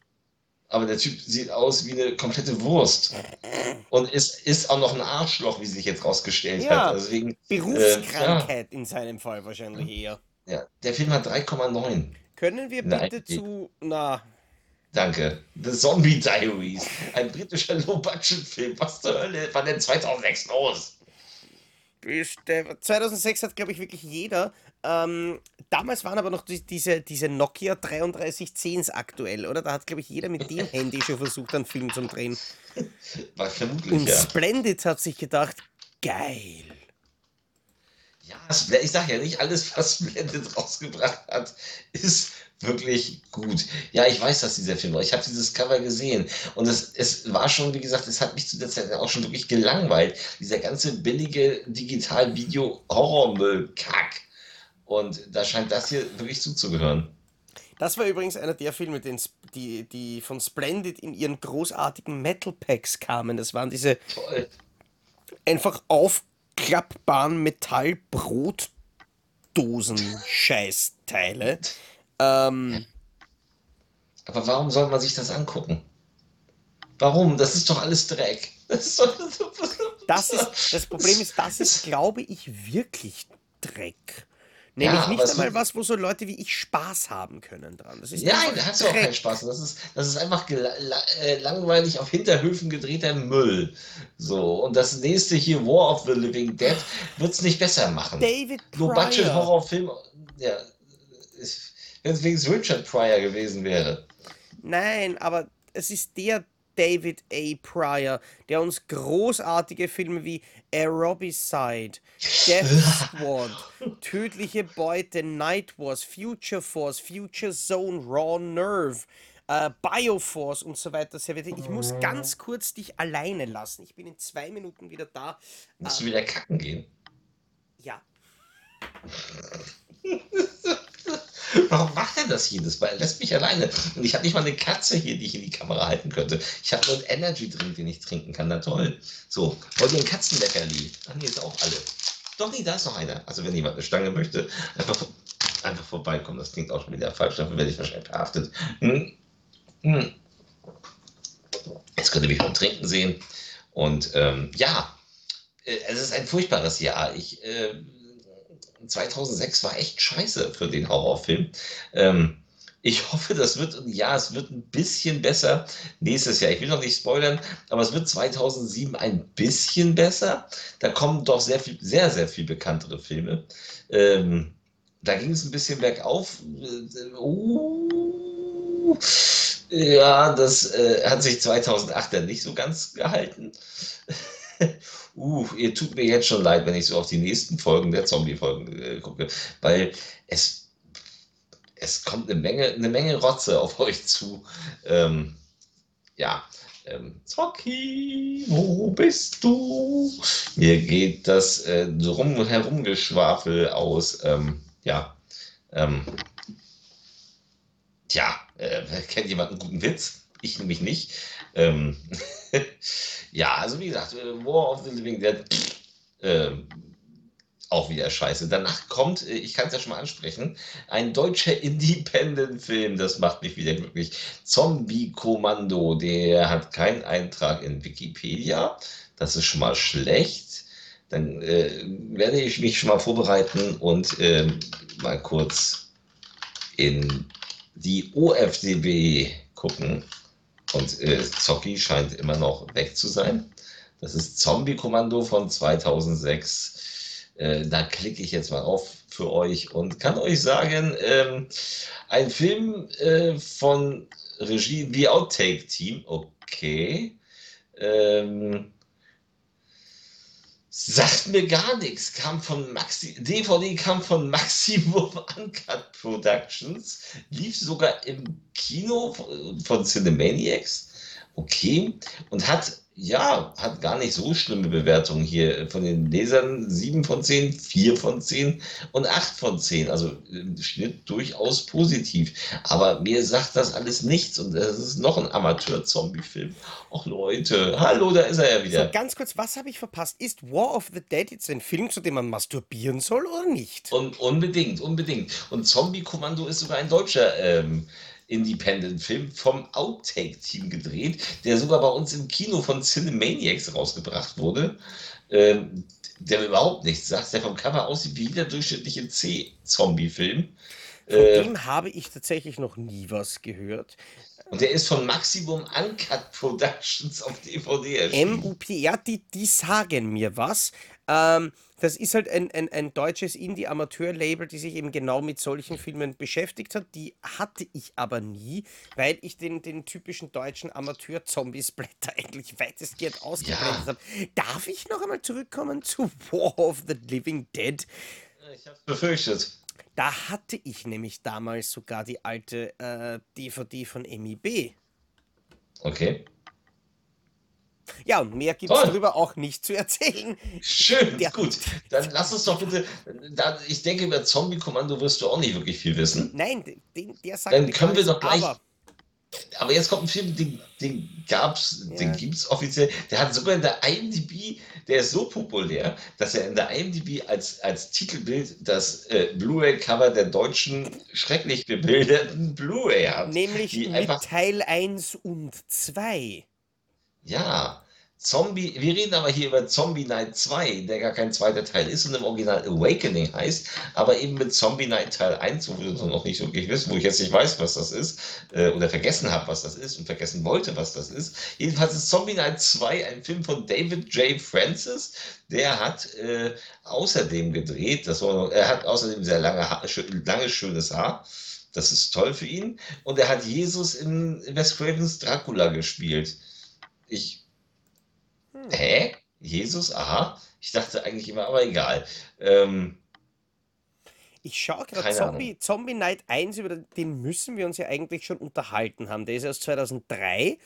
Aber der Typ sieht aus wie eine komplette Wurst. Und ist, ist auch noch ein Arschloch, wie sich jetzt rausgestellt Ja. hat. Deswegen, Berufskrankheit in seinem Fall wahrscheinlich eher. ja, der Film hat 3,9. Können wir Nein, bitte die- zu, na, Danke. The Zombie Diaries. Ein britischer Low-Budget-Film. Was zur Hölle war denn 2006 los? Ist der- 2006 hat, glaube ich, wirklich jeder. Ähm, damals waren aber noch die, diese, diese Nokia 3310s aktuell, oder? Da hat, glaube ich, jeder mit dem *laughs* Handy schon versucht, einen Film zu drehen. War vermutlich, Und ja. Splendid hat sich gedacht, geil. Ja, ich sag ja nicht, alles, was Splendid rausgebracht hat, ist wirklich gut. Ja, ich weiß, dass dieser Film war. Ich habe dieses Cover gesehen. Und es, es war schon, wie gesagt, es hat mich zu der Zeit auch schon wirklich gelangweilt. Dieser ganze billige Digital-Video-Horrormüll-Kack. Und da scheint das hier wirklich zuzugehören. Das war übrigens einer der Filme, den, die, die von Splendid in ihren großartigen Metal Packs kamen. Das waren diese Toll. einfach auf klappbaren Metallbrotdosen-Scheißteile. Ähm, Aber warum soll man sich das angucken? Warum? Das ist doch alles Dreck. *laughs* Das ist, doch, das, ist, das Problem ist, das ist, glaube ich, wirklich Dreck. Nämlich Ja, nicht einmal was, wo so Leute wie ich Spaß haben können dran. Das ist Nein, da hast du auch keinen. Spaß. Das ist, das ist einfach äh, langweilig auf Hinterhöfen gedrehter Müll. So, und das nächste hier, War of the Living Dead, wird es nicht besser machen. David No Budget Pryor. Horrorfilm, ja, wenn es wenigstens Richard Pryor gewesen wäre. Nein, aber es ist der David A. Pryor, der uns großartige Filme wie Aerobicide, Death *laughs* Squad, Tödliche Beute, Night Wars, Future Force, Future Zone, Raw Nerve, äh, Bioforce und so weiter serviert. Ich muss ganz kurz dich alleine lassen. Ich bin in zwei Minuten wieder da. Musst du wieder kacken gehen? Ja, *laughs* Warum macht er das jedes Mal? Er lässt mich alleine. Und ich habe nicht mal eine Katze hier, die ich in die Kamera halten könnte. Ich habe nur einen Energy-Drink, den ich trinken kann. Na toll. So, wollt ihr ein Katzenleckerli? Ach nee, ist auch alle. Doch, nee, da ist noch einer. Also wenn jemand eine Stange möchte, einfach, einfach vorbeikommen. Das klingt auch schon wieder falsch. Dafür werde ich wahrscheinlich verhaftet. Hm. Hm. Jetzt könnt ihr mich beim Trinken sehen. Und ähm, ja, äh, es ist ein furchtbares Jahr. Ich, äh, 2006 war echt scheiße für den Horrorfilm. Ähm, ich hoffe, das wird, ja, es wird ein bisschen besser nächstes Jahr. Ich will noch nicht spoilern, aber es wird 2007 ein bisschen besser. Da kommen doch sehr viel, sehr, sehr viel bekanntere Filme. Ähm, da ging es ein bisschen bergauf. Äh, Uh, ja, das äh, hat sich 2008 dann nicht so ganz gehalten. *laughs* Uh, ihr tut mir jetzt schon leid, wenn ich so auf die nächsten Folgen der Zombie-Folgen äh, gucke, weil es, es kommt eine Menge, eine Menge Rotze auf *laughs* euch zu. Ähm, ja, ähm, Zocki, wo bist du? Mir geht das äh, drum herumgeschwafel aus. Ähm, ja, ähm, tja, äh, kennt jemand einen guten Witz? Ich nämlich nicht. Ähm, *laughs* ja, also wie gesagt, äh, War of the Living Dead, ähm, auch wieder scheiße. Danach kommt, äh, ich kann es ja schon mal ansprechen, ein deutscher *laughs* Independent-Film, das macht mich wieder glücklich. Zombie Kommando, der hat keinen Eintrag in Wikipedia. Das ist schon mal schlecht. Dann äh, werde ich mich schon mal vorbereiten und ähm, mal kurz in die OFDB gucken. Und äh, Zocki scheint immer noch weg zu sein. Das ist Zombie Kommando von 2006. Äh, da klicke ich jetzt mal auf für euch und kann euch sagen, ähm, ein Film äh, von Regie The Outtake Team. Okay. Ähm, sagt mir gar nichts. Kam von Maxi DVD kam von Maximum *laughs* Uncut Productions. Lief sogar im Kino von- von Cinemaniacs. Okay. Und hat, ja, hat gar nicht so schlimme Bewertungen hier von den Lesern. 7 von 10, 4 von 10 und 8 von 10. Also im Schnitt durchaus positiv. Aber mir sagt das alles nichts. Und es ist noch ein Amateur-Zombie-Film. Ach Leute, hallo, da ist er ja so wieder. ganz kurz, was habe ich verpasst? Ist War of the Dead jetzt ein Film, zu dem man masturbieren soll oder nicht? Und unbedingt, unbedingt. Und Zombie Kommando ist sogar ein deutscher ähm, Independent-Film vom Outtake-Team gedreht, der sogar bei uns im Kino von Cinemaniacs rausgebracht wurde. Ähm, der überhaupt nichts sagt, der vom Cover aussieht wie jeder durchschnittliche C-Zombie-Film. Von Äh, dem habe ich tatsächlich noch nie was gehört. und der ist von Maximum Uncut Productions auf DVD erschienen. MUP, ja, die, die sagen mir was. Ähm, das ist halt ein, ein, ein deutsches Indie-Amateur-Label, die sich eben genau mit solchen Filmen beschäftigt hat. Die hatte ich aber nie, weil ich den, den typischen deutschen Amateur-Zombie-Splatter *laughs* eigentlich weitestgehend ausgeblendet Ja. habe. Darf ich noch einmal zurückkommen zu *laughs* War of the Living Dead? Ich hab's befürchtet. Da hatte ich nämlich damals sogar die alte äh, DVD von MIB. Okay. Ja, und mehr gibt es darüber auch nicht zu erzählen. Schön, Der- gut. Dann lass uns doch bitte. Da, ich denke, über Zombie Kommando wirst du auch nicht wirklich viel wissen. Nein, den, der sagt Dann können wir doch gleich- aber Aber jetzt kommt ein Film, den, den gab's, den Ja. gibt's offiziell. Der hat sogar in der IMDb der ist so populär, dass er in der IMDb als, als Titelbild das äh, Blu-ray-Cover der deutschen schrecklich bebilderten Blu-ray hat. Nämlich die mit Teil 1 und 2. ja, Zombie, wir reden aber hier über Zombie Night 2, der gar kein zweiter Teil ist und im Original Awakening heißt, aber eben mit Zombie Night Teil 1, wo wir noch nicht wirklich wissen, wo ich jetzt nicht weiß, was das ist, äh, oder vergessen habe, was das ist und vergessen wollte, was das ist. Jedenfalls ist Zombie Night 2 ein Film von David J. Francis, der hat äh, außerdem gedreht, das war er hat außerdem sehr lange, langes, schönes Haar. Das ist toll für ihn. Und er hat Jesus in Wes Cravens Dracula gespielt. Ich Hm. Hä? Jesus? Aha. Ich dachte eigentlich immer, aber egal. Ähm, Ich schaue gerade Zombie, Ahnung. Zombie Night 1, über den müssen wir uns ja eigentlich schon unterhalten haben. Der ist aus 2003.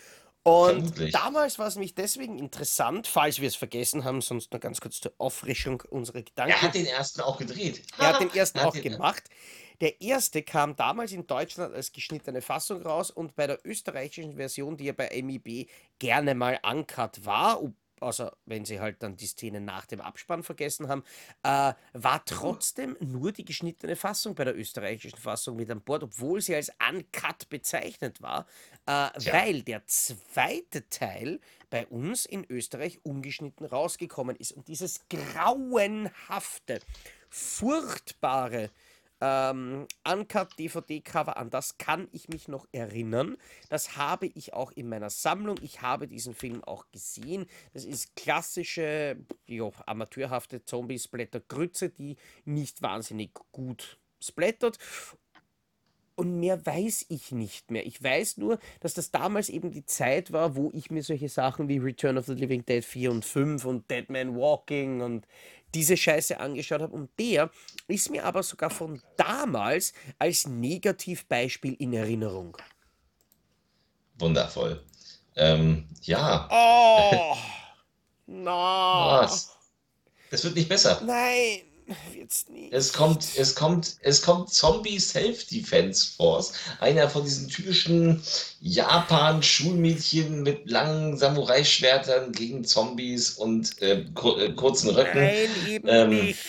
Und Vermutlich. damals war es nämlich deswegen interessant, falls wir es vergessen haben, sonst nur ganz kurz zur Auffrischung unserer Gedanken. Er hat den ersten auch gedreht. Er hat Ha, *laughs* den ersten er hat auch den- gemacht. Der erste kam damals in Deutschland als geschnittene Fassung raus und bei der österreichischen Version, die ja bei MIB gerne mal uncut war, außer wenn sie halt dann die Szene nach dem Abspann vergessen haben, äh, war trotzdem nur die geschnittene Fassung bei der österreichischen Fassung mit an Bord, obwohl sie als uncut bezeichnet war, äh, weil der zweite Teil bei uns in Österreich ungeschnitten rausgekommen ist. Und dieses grauenhafte, furchtbare ähm, Uncut-DVD-Cover, an das kann ich mich noch erinnern. Das habe ich auch in meiner Sammlung. Ich habe diesen Film auch gesehen. Das ist klassische, jo, amateurhafte Zombie-Splatter-Grütze, die nicht wahnsinnig gut splattert. Und mehr weiß ich nicht mehr. Ich weiß nur, dass das damals eben die Zeit war, wo ich mir solche Sachen wie Return of the Living Dead 4 und 5 und Dead Man Walking und diese Scheiße angeschaut habe. Und der ist mir aber sogar von damals als Negativbeispiel in Erinnerung. Wundervoll. Ähm, ja, Oh! *laughs* Na! was? Es wird nicht besser. Nein! Wird's nicht. Es kommt, es kommt, es kommt Zombie Self-Defense Force. Einer von diesen typischen Japan-Schulmädchen mit langen Samurai-Schwertern gegen Zombies und äh, kur äh, kurzen Röcken. Nein, eben Ähm, nicht.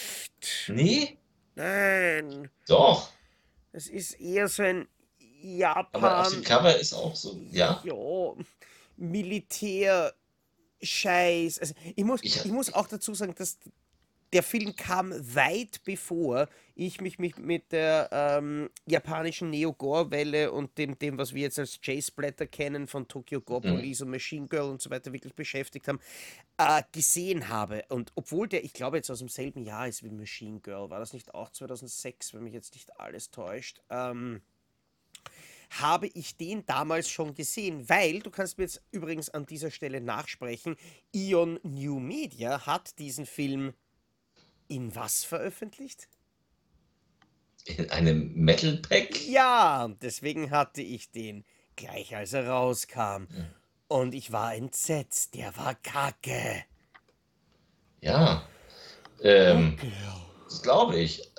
Nee, Nein. doch. Es ist eher so ein Aber auf dem Japan. Cover ist auch so, ja. Ja, Militär-Scheiß. Also ich muss, Ich- ich muss auch dazu sagen, dass der Film kam weit bevor ich mich mit, mit der ähm, japanischen Neo-Gore-Welle und dem, dem, was wir jetzt als J-Splatter kennen von Tokyo Gore Mhm. Police und Machine Girl und so weiter wirklich beschäftigt haben, äh, gesehen habe. Und obwohl der, ich glaube, jetzt aus demselben Jahr ist wie Machine Girl, war das nicht auch 2006, wenn mich jetzt nicht alles täuscht, ähm, habe ich den damals schon gesehen, weil, du kannst mir jetzt übrigens an dieser Stelle nachsprechen, Ion New Media hat diesen Film in was veröffentlicht? In einem Metal Pack. Ja, deswegen hatte ich den gleich als er rauskam. Und ich war entsetzt, der war kacke. Ja, ähm, das glaube ich.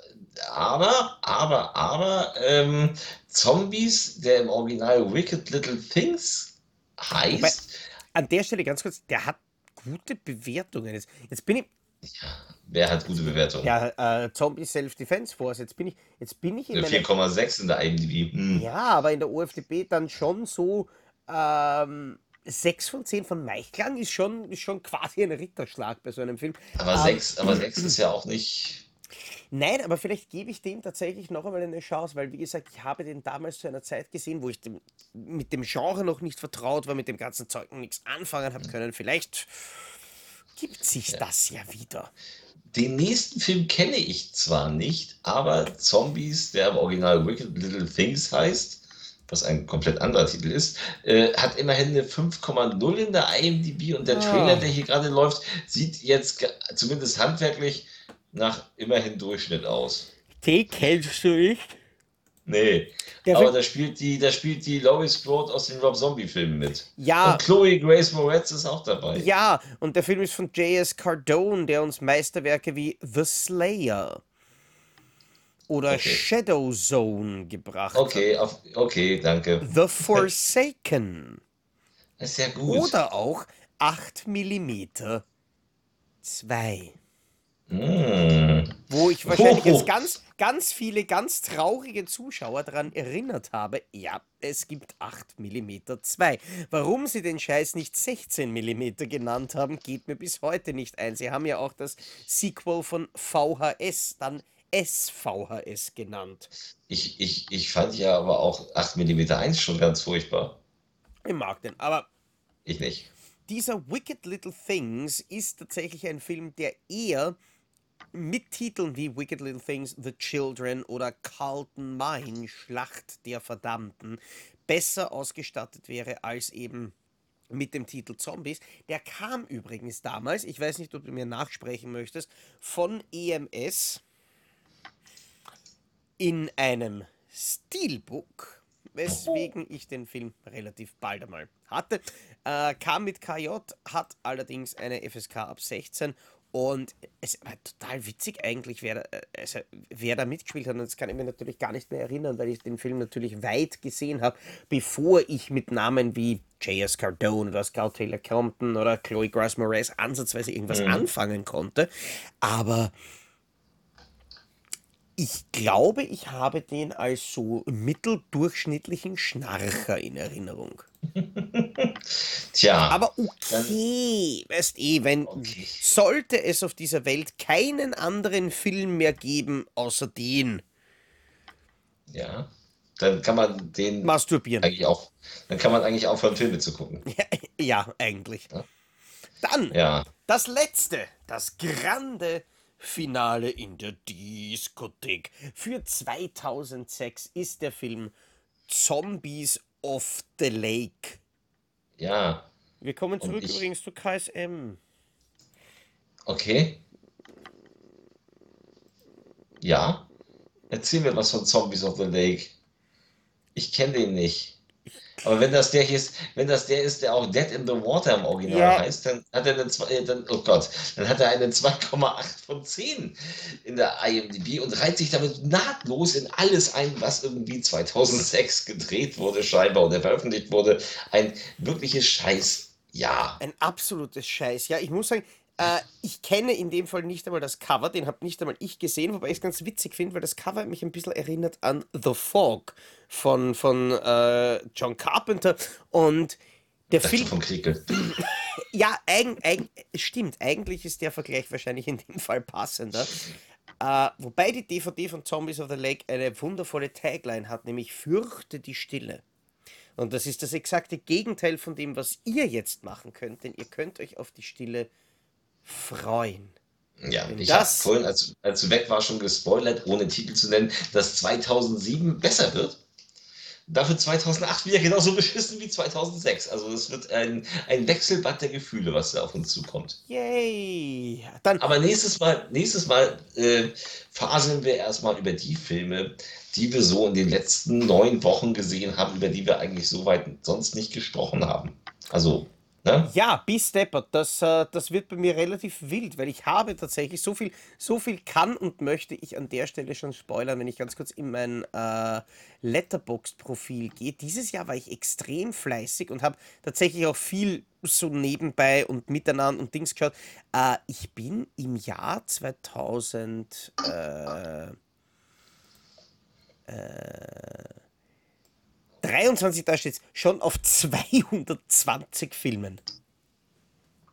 Aber, aber, aber, ähm, Zombies, der im Original Wicked Little Things heißt, An der Stelle ganz kurz, der hat gute Bewertungen. Jetzt, jetzt bin ich, wer hat gute Bewertungen? ja, äh, Zombie Self-Defense Force, jetzt bin ich, jetzt bin ich in meiner 4,6 in der IMDb. Hm. Ja, aber in der OFDB dann schon so ähm, 6 von 10 von Meichklang ist schon, ist schon quasi ein Ritterschlag bei so einem Film. Aber Ähm, 6, aber 6 ist ja auch nicht. Nein, aber vielleicht gebe ich dem tatsächlich noch einmal eine Chance, weil wie gesagt, ich habe den damals zu einer Zeit gesehen, wo ich dem, mit dem Genre noch nicht vertraut war, mit dem ganzen Zeug noch nichts anfangen habe können. Vielleicht gibt sich das ja wieder. Den nächsten Film kenne ich zwar nicht, aber Zombies, der im Original Wicked Little Things heißt, was ein komplett anderer Titel ist, äh, hat immerhin eine 5,0 in der IMDb und der Ah. Trailer, der hier gerade läuft, sieht jetzt zumindest handwerklich nach immerhin Durchschnitt aus. Den kennst du nicht? Nee, Der aber da spielt die, da spielt die Laurie Strode aus den Rob Zombie Filmen mit. Ja, Und Chloe Grace Moretz ist auch dabei. ja, und der Film ist von J.S. Cardone, der uns Meisterwerke wie The Slayer oder Okay. Shadow Zone gebracht hat. Okay, okay, danke. The Forsaken. Das ist ja gut. Oder auch 8 mm 2. Mm. Wo ich wahrscheinlich jetzt ganz, ganz viele ganz traurige Zuschauer daran erinnert habe, ja, es gibt 8 mm 2. Warum sie den Scheiß nicht 16 mm genannt haben, geht mir bis heute nicht ein. Sie haben ja auch das Sequel von VHS, dann SVHS genannt. Ich, ich, ich fand ja aber auch 8 mm 1 schon ganz furchtbar. Ich mag den, aber Ich nicht. dieser Wicked Little Things ist tatsächlich ein Film, der eher mit Titeln wie Wicked Little Things, The Children oder Carlton Mine, Schlacht der Verdammten, besser ausgestattet wäre als eben mit dem Titel Zombies. Der kam übrigens damals, ich weiß nicht, ob du mir nachsprechen möchtest, von EMS in einem Steelbook, weswegen ich den Film relativ bald einmal hatte. Äh, kam mit KJ, hat allerdings eine FSK ab 16 und es war total witzig eigentlich, wer da, äh, also, wer da mitgespielt hat. Und das kann ich mir natürlich gar nicht mehr erinnern, weil ich den Film natürlich weit gesehen habe, bevor ich mit Namen wie J.S. Cardone oder Scout Taylor Compton oder Chloe Grace Moretz ansatzweise irgendwas anfangen konnte. Aber ich glaube, ich habe den als so mitteldurchschnittlichen Schnarcher in Erinnerung. *laughs* Tja, Aber okay, weißt eh, wenn Okay. sollte es auf dieser Welt keinen anderen Film mehr geben außer den ja. Dann kann man den Masturbieren. eigentlich auch, dann kann man eigentlich aufhören, Filme zu gucken. *laughs* Ja, eigentlich. Ja. Dann Ja. das letzte, das grande Finale in der Diskothek. Für 2006 ist der Film Zombies of the Lake. Ja. Wir kommen zurück ich- übrigens zu KSM. Okay. Ja. Erzähl mir was von Zombies of the Lake. Ich kenne den nicht. Aber wenn das der hier ist, wenn das der ist, der auch Dead in the Water im Original Ja. heißt, dann hat er eine, zwei- äh, dann, oh Gott, dann hat er eine 2,8 von 10 in der IMDb und reiht sich damit nahtlos in alles ein, was irgendwie 2006 gedreht wurde, scheinbar oder veröffentlicht wurde. Ein wirkliches Scheißjahr. Ein absolutes Scheiß. Ja, ich muss sagen, äh, ich kenne in dem Fall nicht einmal das Cover, den habe nicht einmal ich gesehen, wobei ich es ganz witzig finde, weil das Cover mich ein bisschen erinnert an The Fog von, von äh, John Carpenter und der Dachte Film, vom Kriekel. *clears throat* ja, eigen, eigen, stimmt, eigentlich ist der Vergleich wahrscheinlich in dem Fall passender. Äh, wobei die DVD von Zombies of the Lake eine wundervolle Tagline hat, nämlich Fürchte die Stille. Und das ist das exakte Gegenteil von dem, was ihr jetzt machen könnt, denn ihr könnt euch auf die Stille freuen. Ja, Wenn ich habe das- vorhin, als, als du weg war, schon gespoilert, ohne Titel zu nennen, dass 2007 besser wird. Dafür 2008 wieder genauso beschissen wie 2006. Also es wird ein, ein Wechselbad der Gefühle, was da auf uns zukommt. Yay! Dann, Aber nächstes Mal, nächstes Mal äh, faseln wir erstmal über die Filme, die wir so in den letzten neun Wochen gesehen haben, über die wir eigentlich so weit sonst nicht gesprochen haben. Also, ne? ja, bis deppert, das, äh, das wird bei mir relativ wild, weil ich habe tatsächlich so viel, so viel kann und möchte ich an der Stelle schon spoilern, wenn ich ganz kurz in mein äh, Letterboxd-Profil gehe. Dieses Jahr war ich extrem fleißig und habe tatsächlich auch viel so nebenbei und miteinander und Dings geschaut. Äh, ich bin im Jahr 2000. Äh, 23, da steht schon auf 220 Filmen.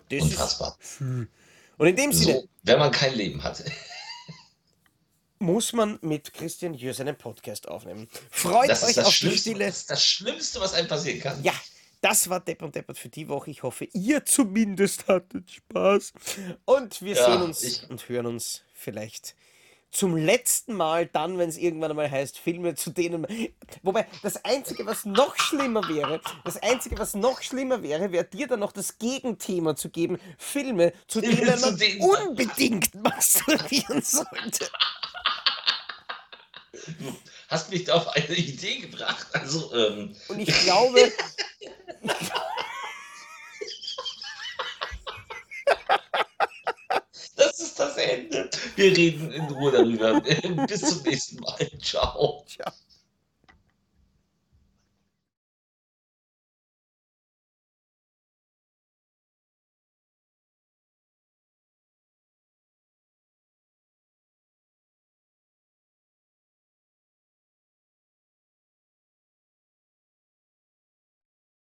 Das Unfassbar. Ist, und in dem Sinne So, wenn man kein Leben hat. *laughs* muss man mit Christian Jür seinen Podcast aufnehmen. Freut Das euch auf die Stille. das ist das Schlimmste, was einem passieren kann. Ja, das war Depp und Deppert für die Woche. Ich hoffe, ihr zumindest hattet Spaß. Und wir Ja, sehen uns ich- und hören uns vielleicht zum letzten Mal dann, wenn es irgendwann einmal heißt, Filme zu denen. Wobei, das Einzige, was noch schlimmer wäre, das Einzige, was noch schlimmer wäre, wäre dir dann noch das Gegenthema zu geben, Filme, zu *laughs* denen zu man denen unbedingt masturbieren *laughs* sollte. Du hast mich da auf eine Idee gebracht. Also, ähm, Und ich glaube, *laughs* das ist das Ende. Wir reden in Ruhe darüber. *laughs* Bis zum nächsten Mal. Ciao. Ciao.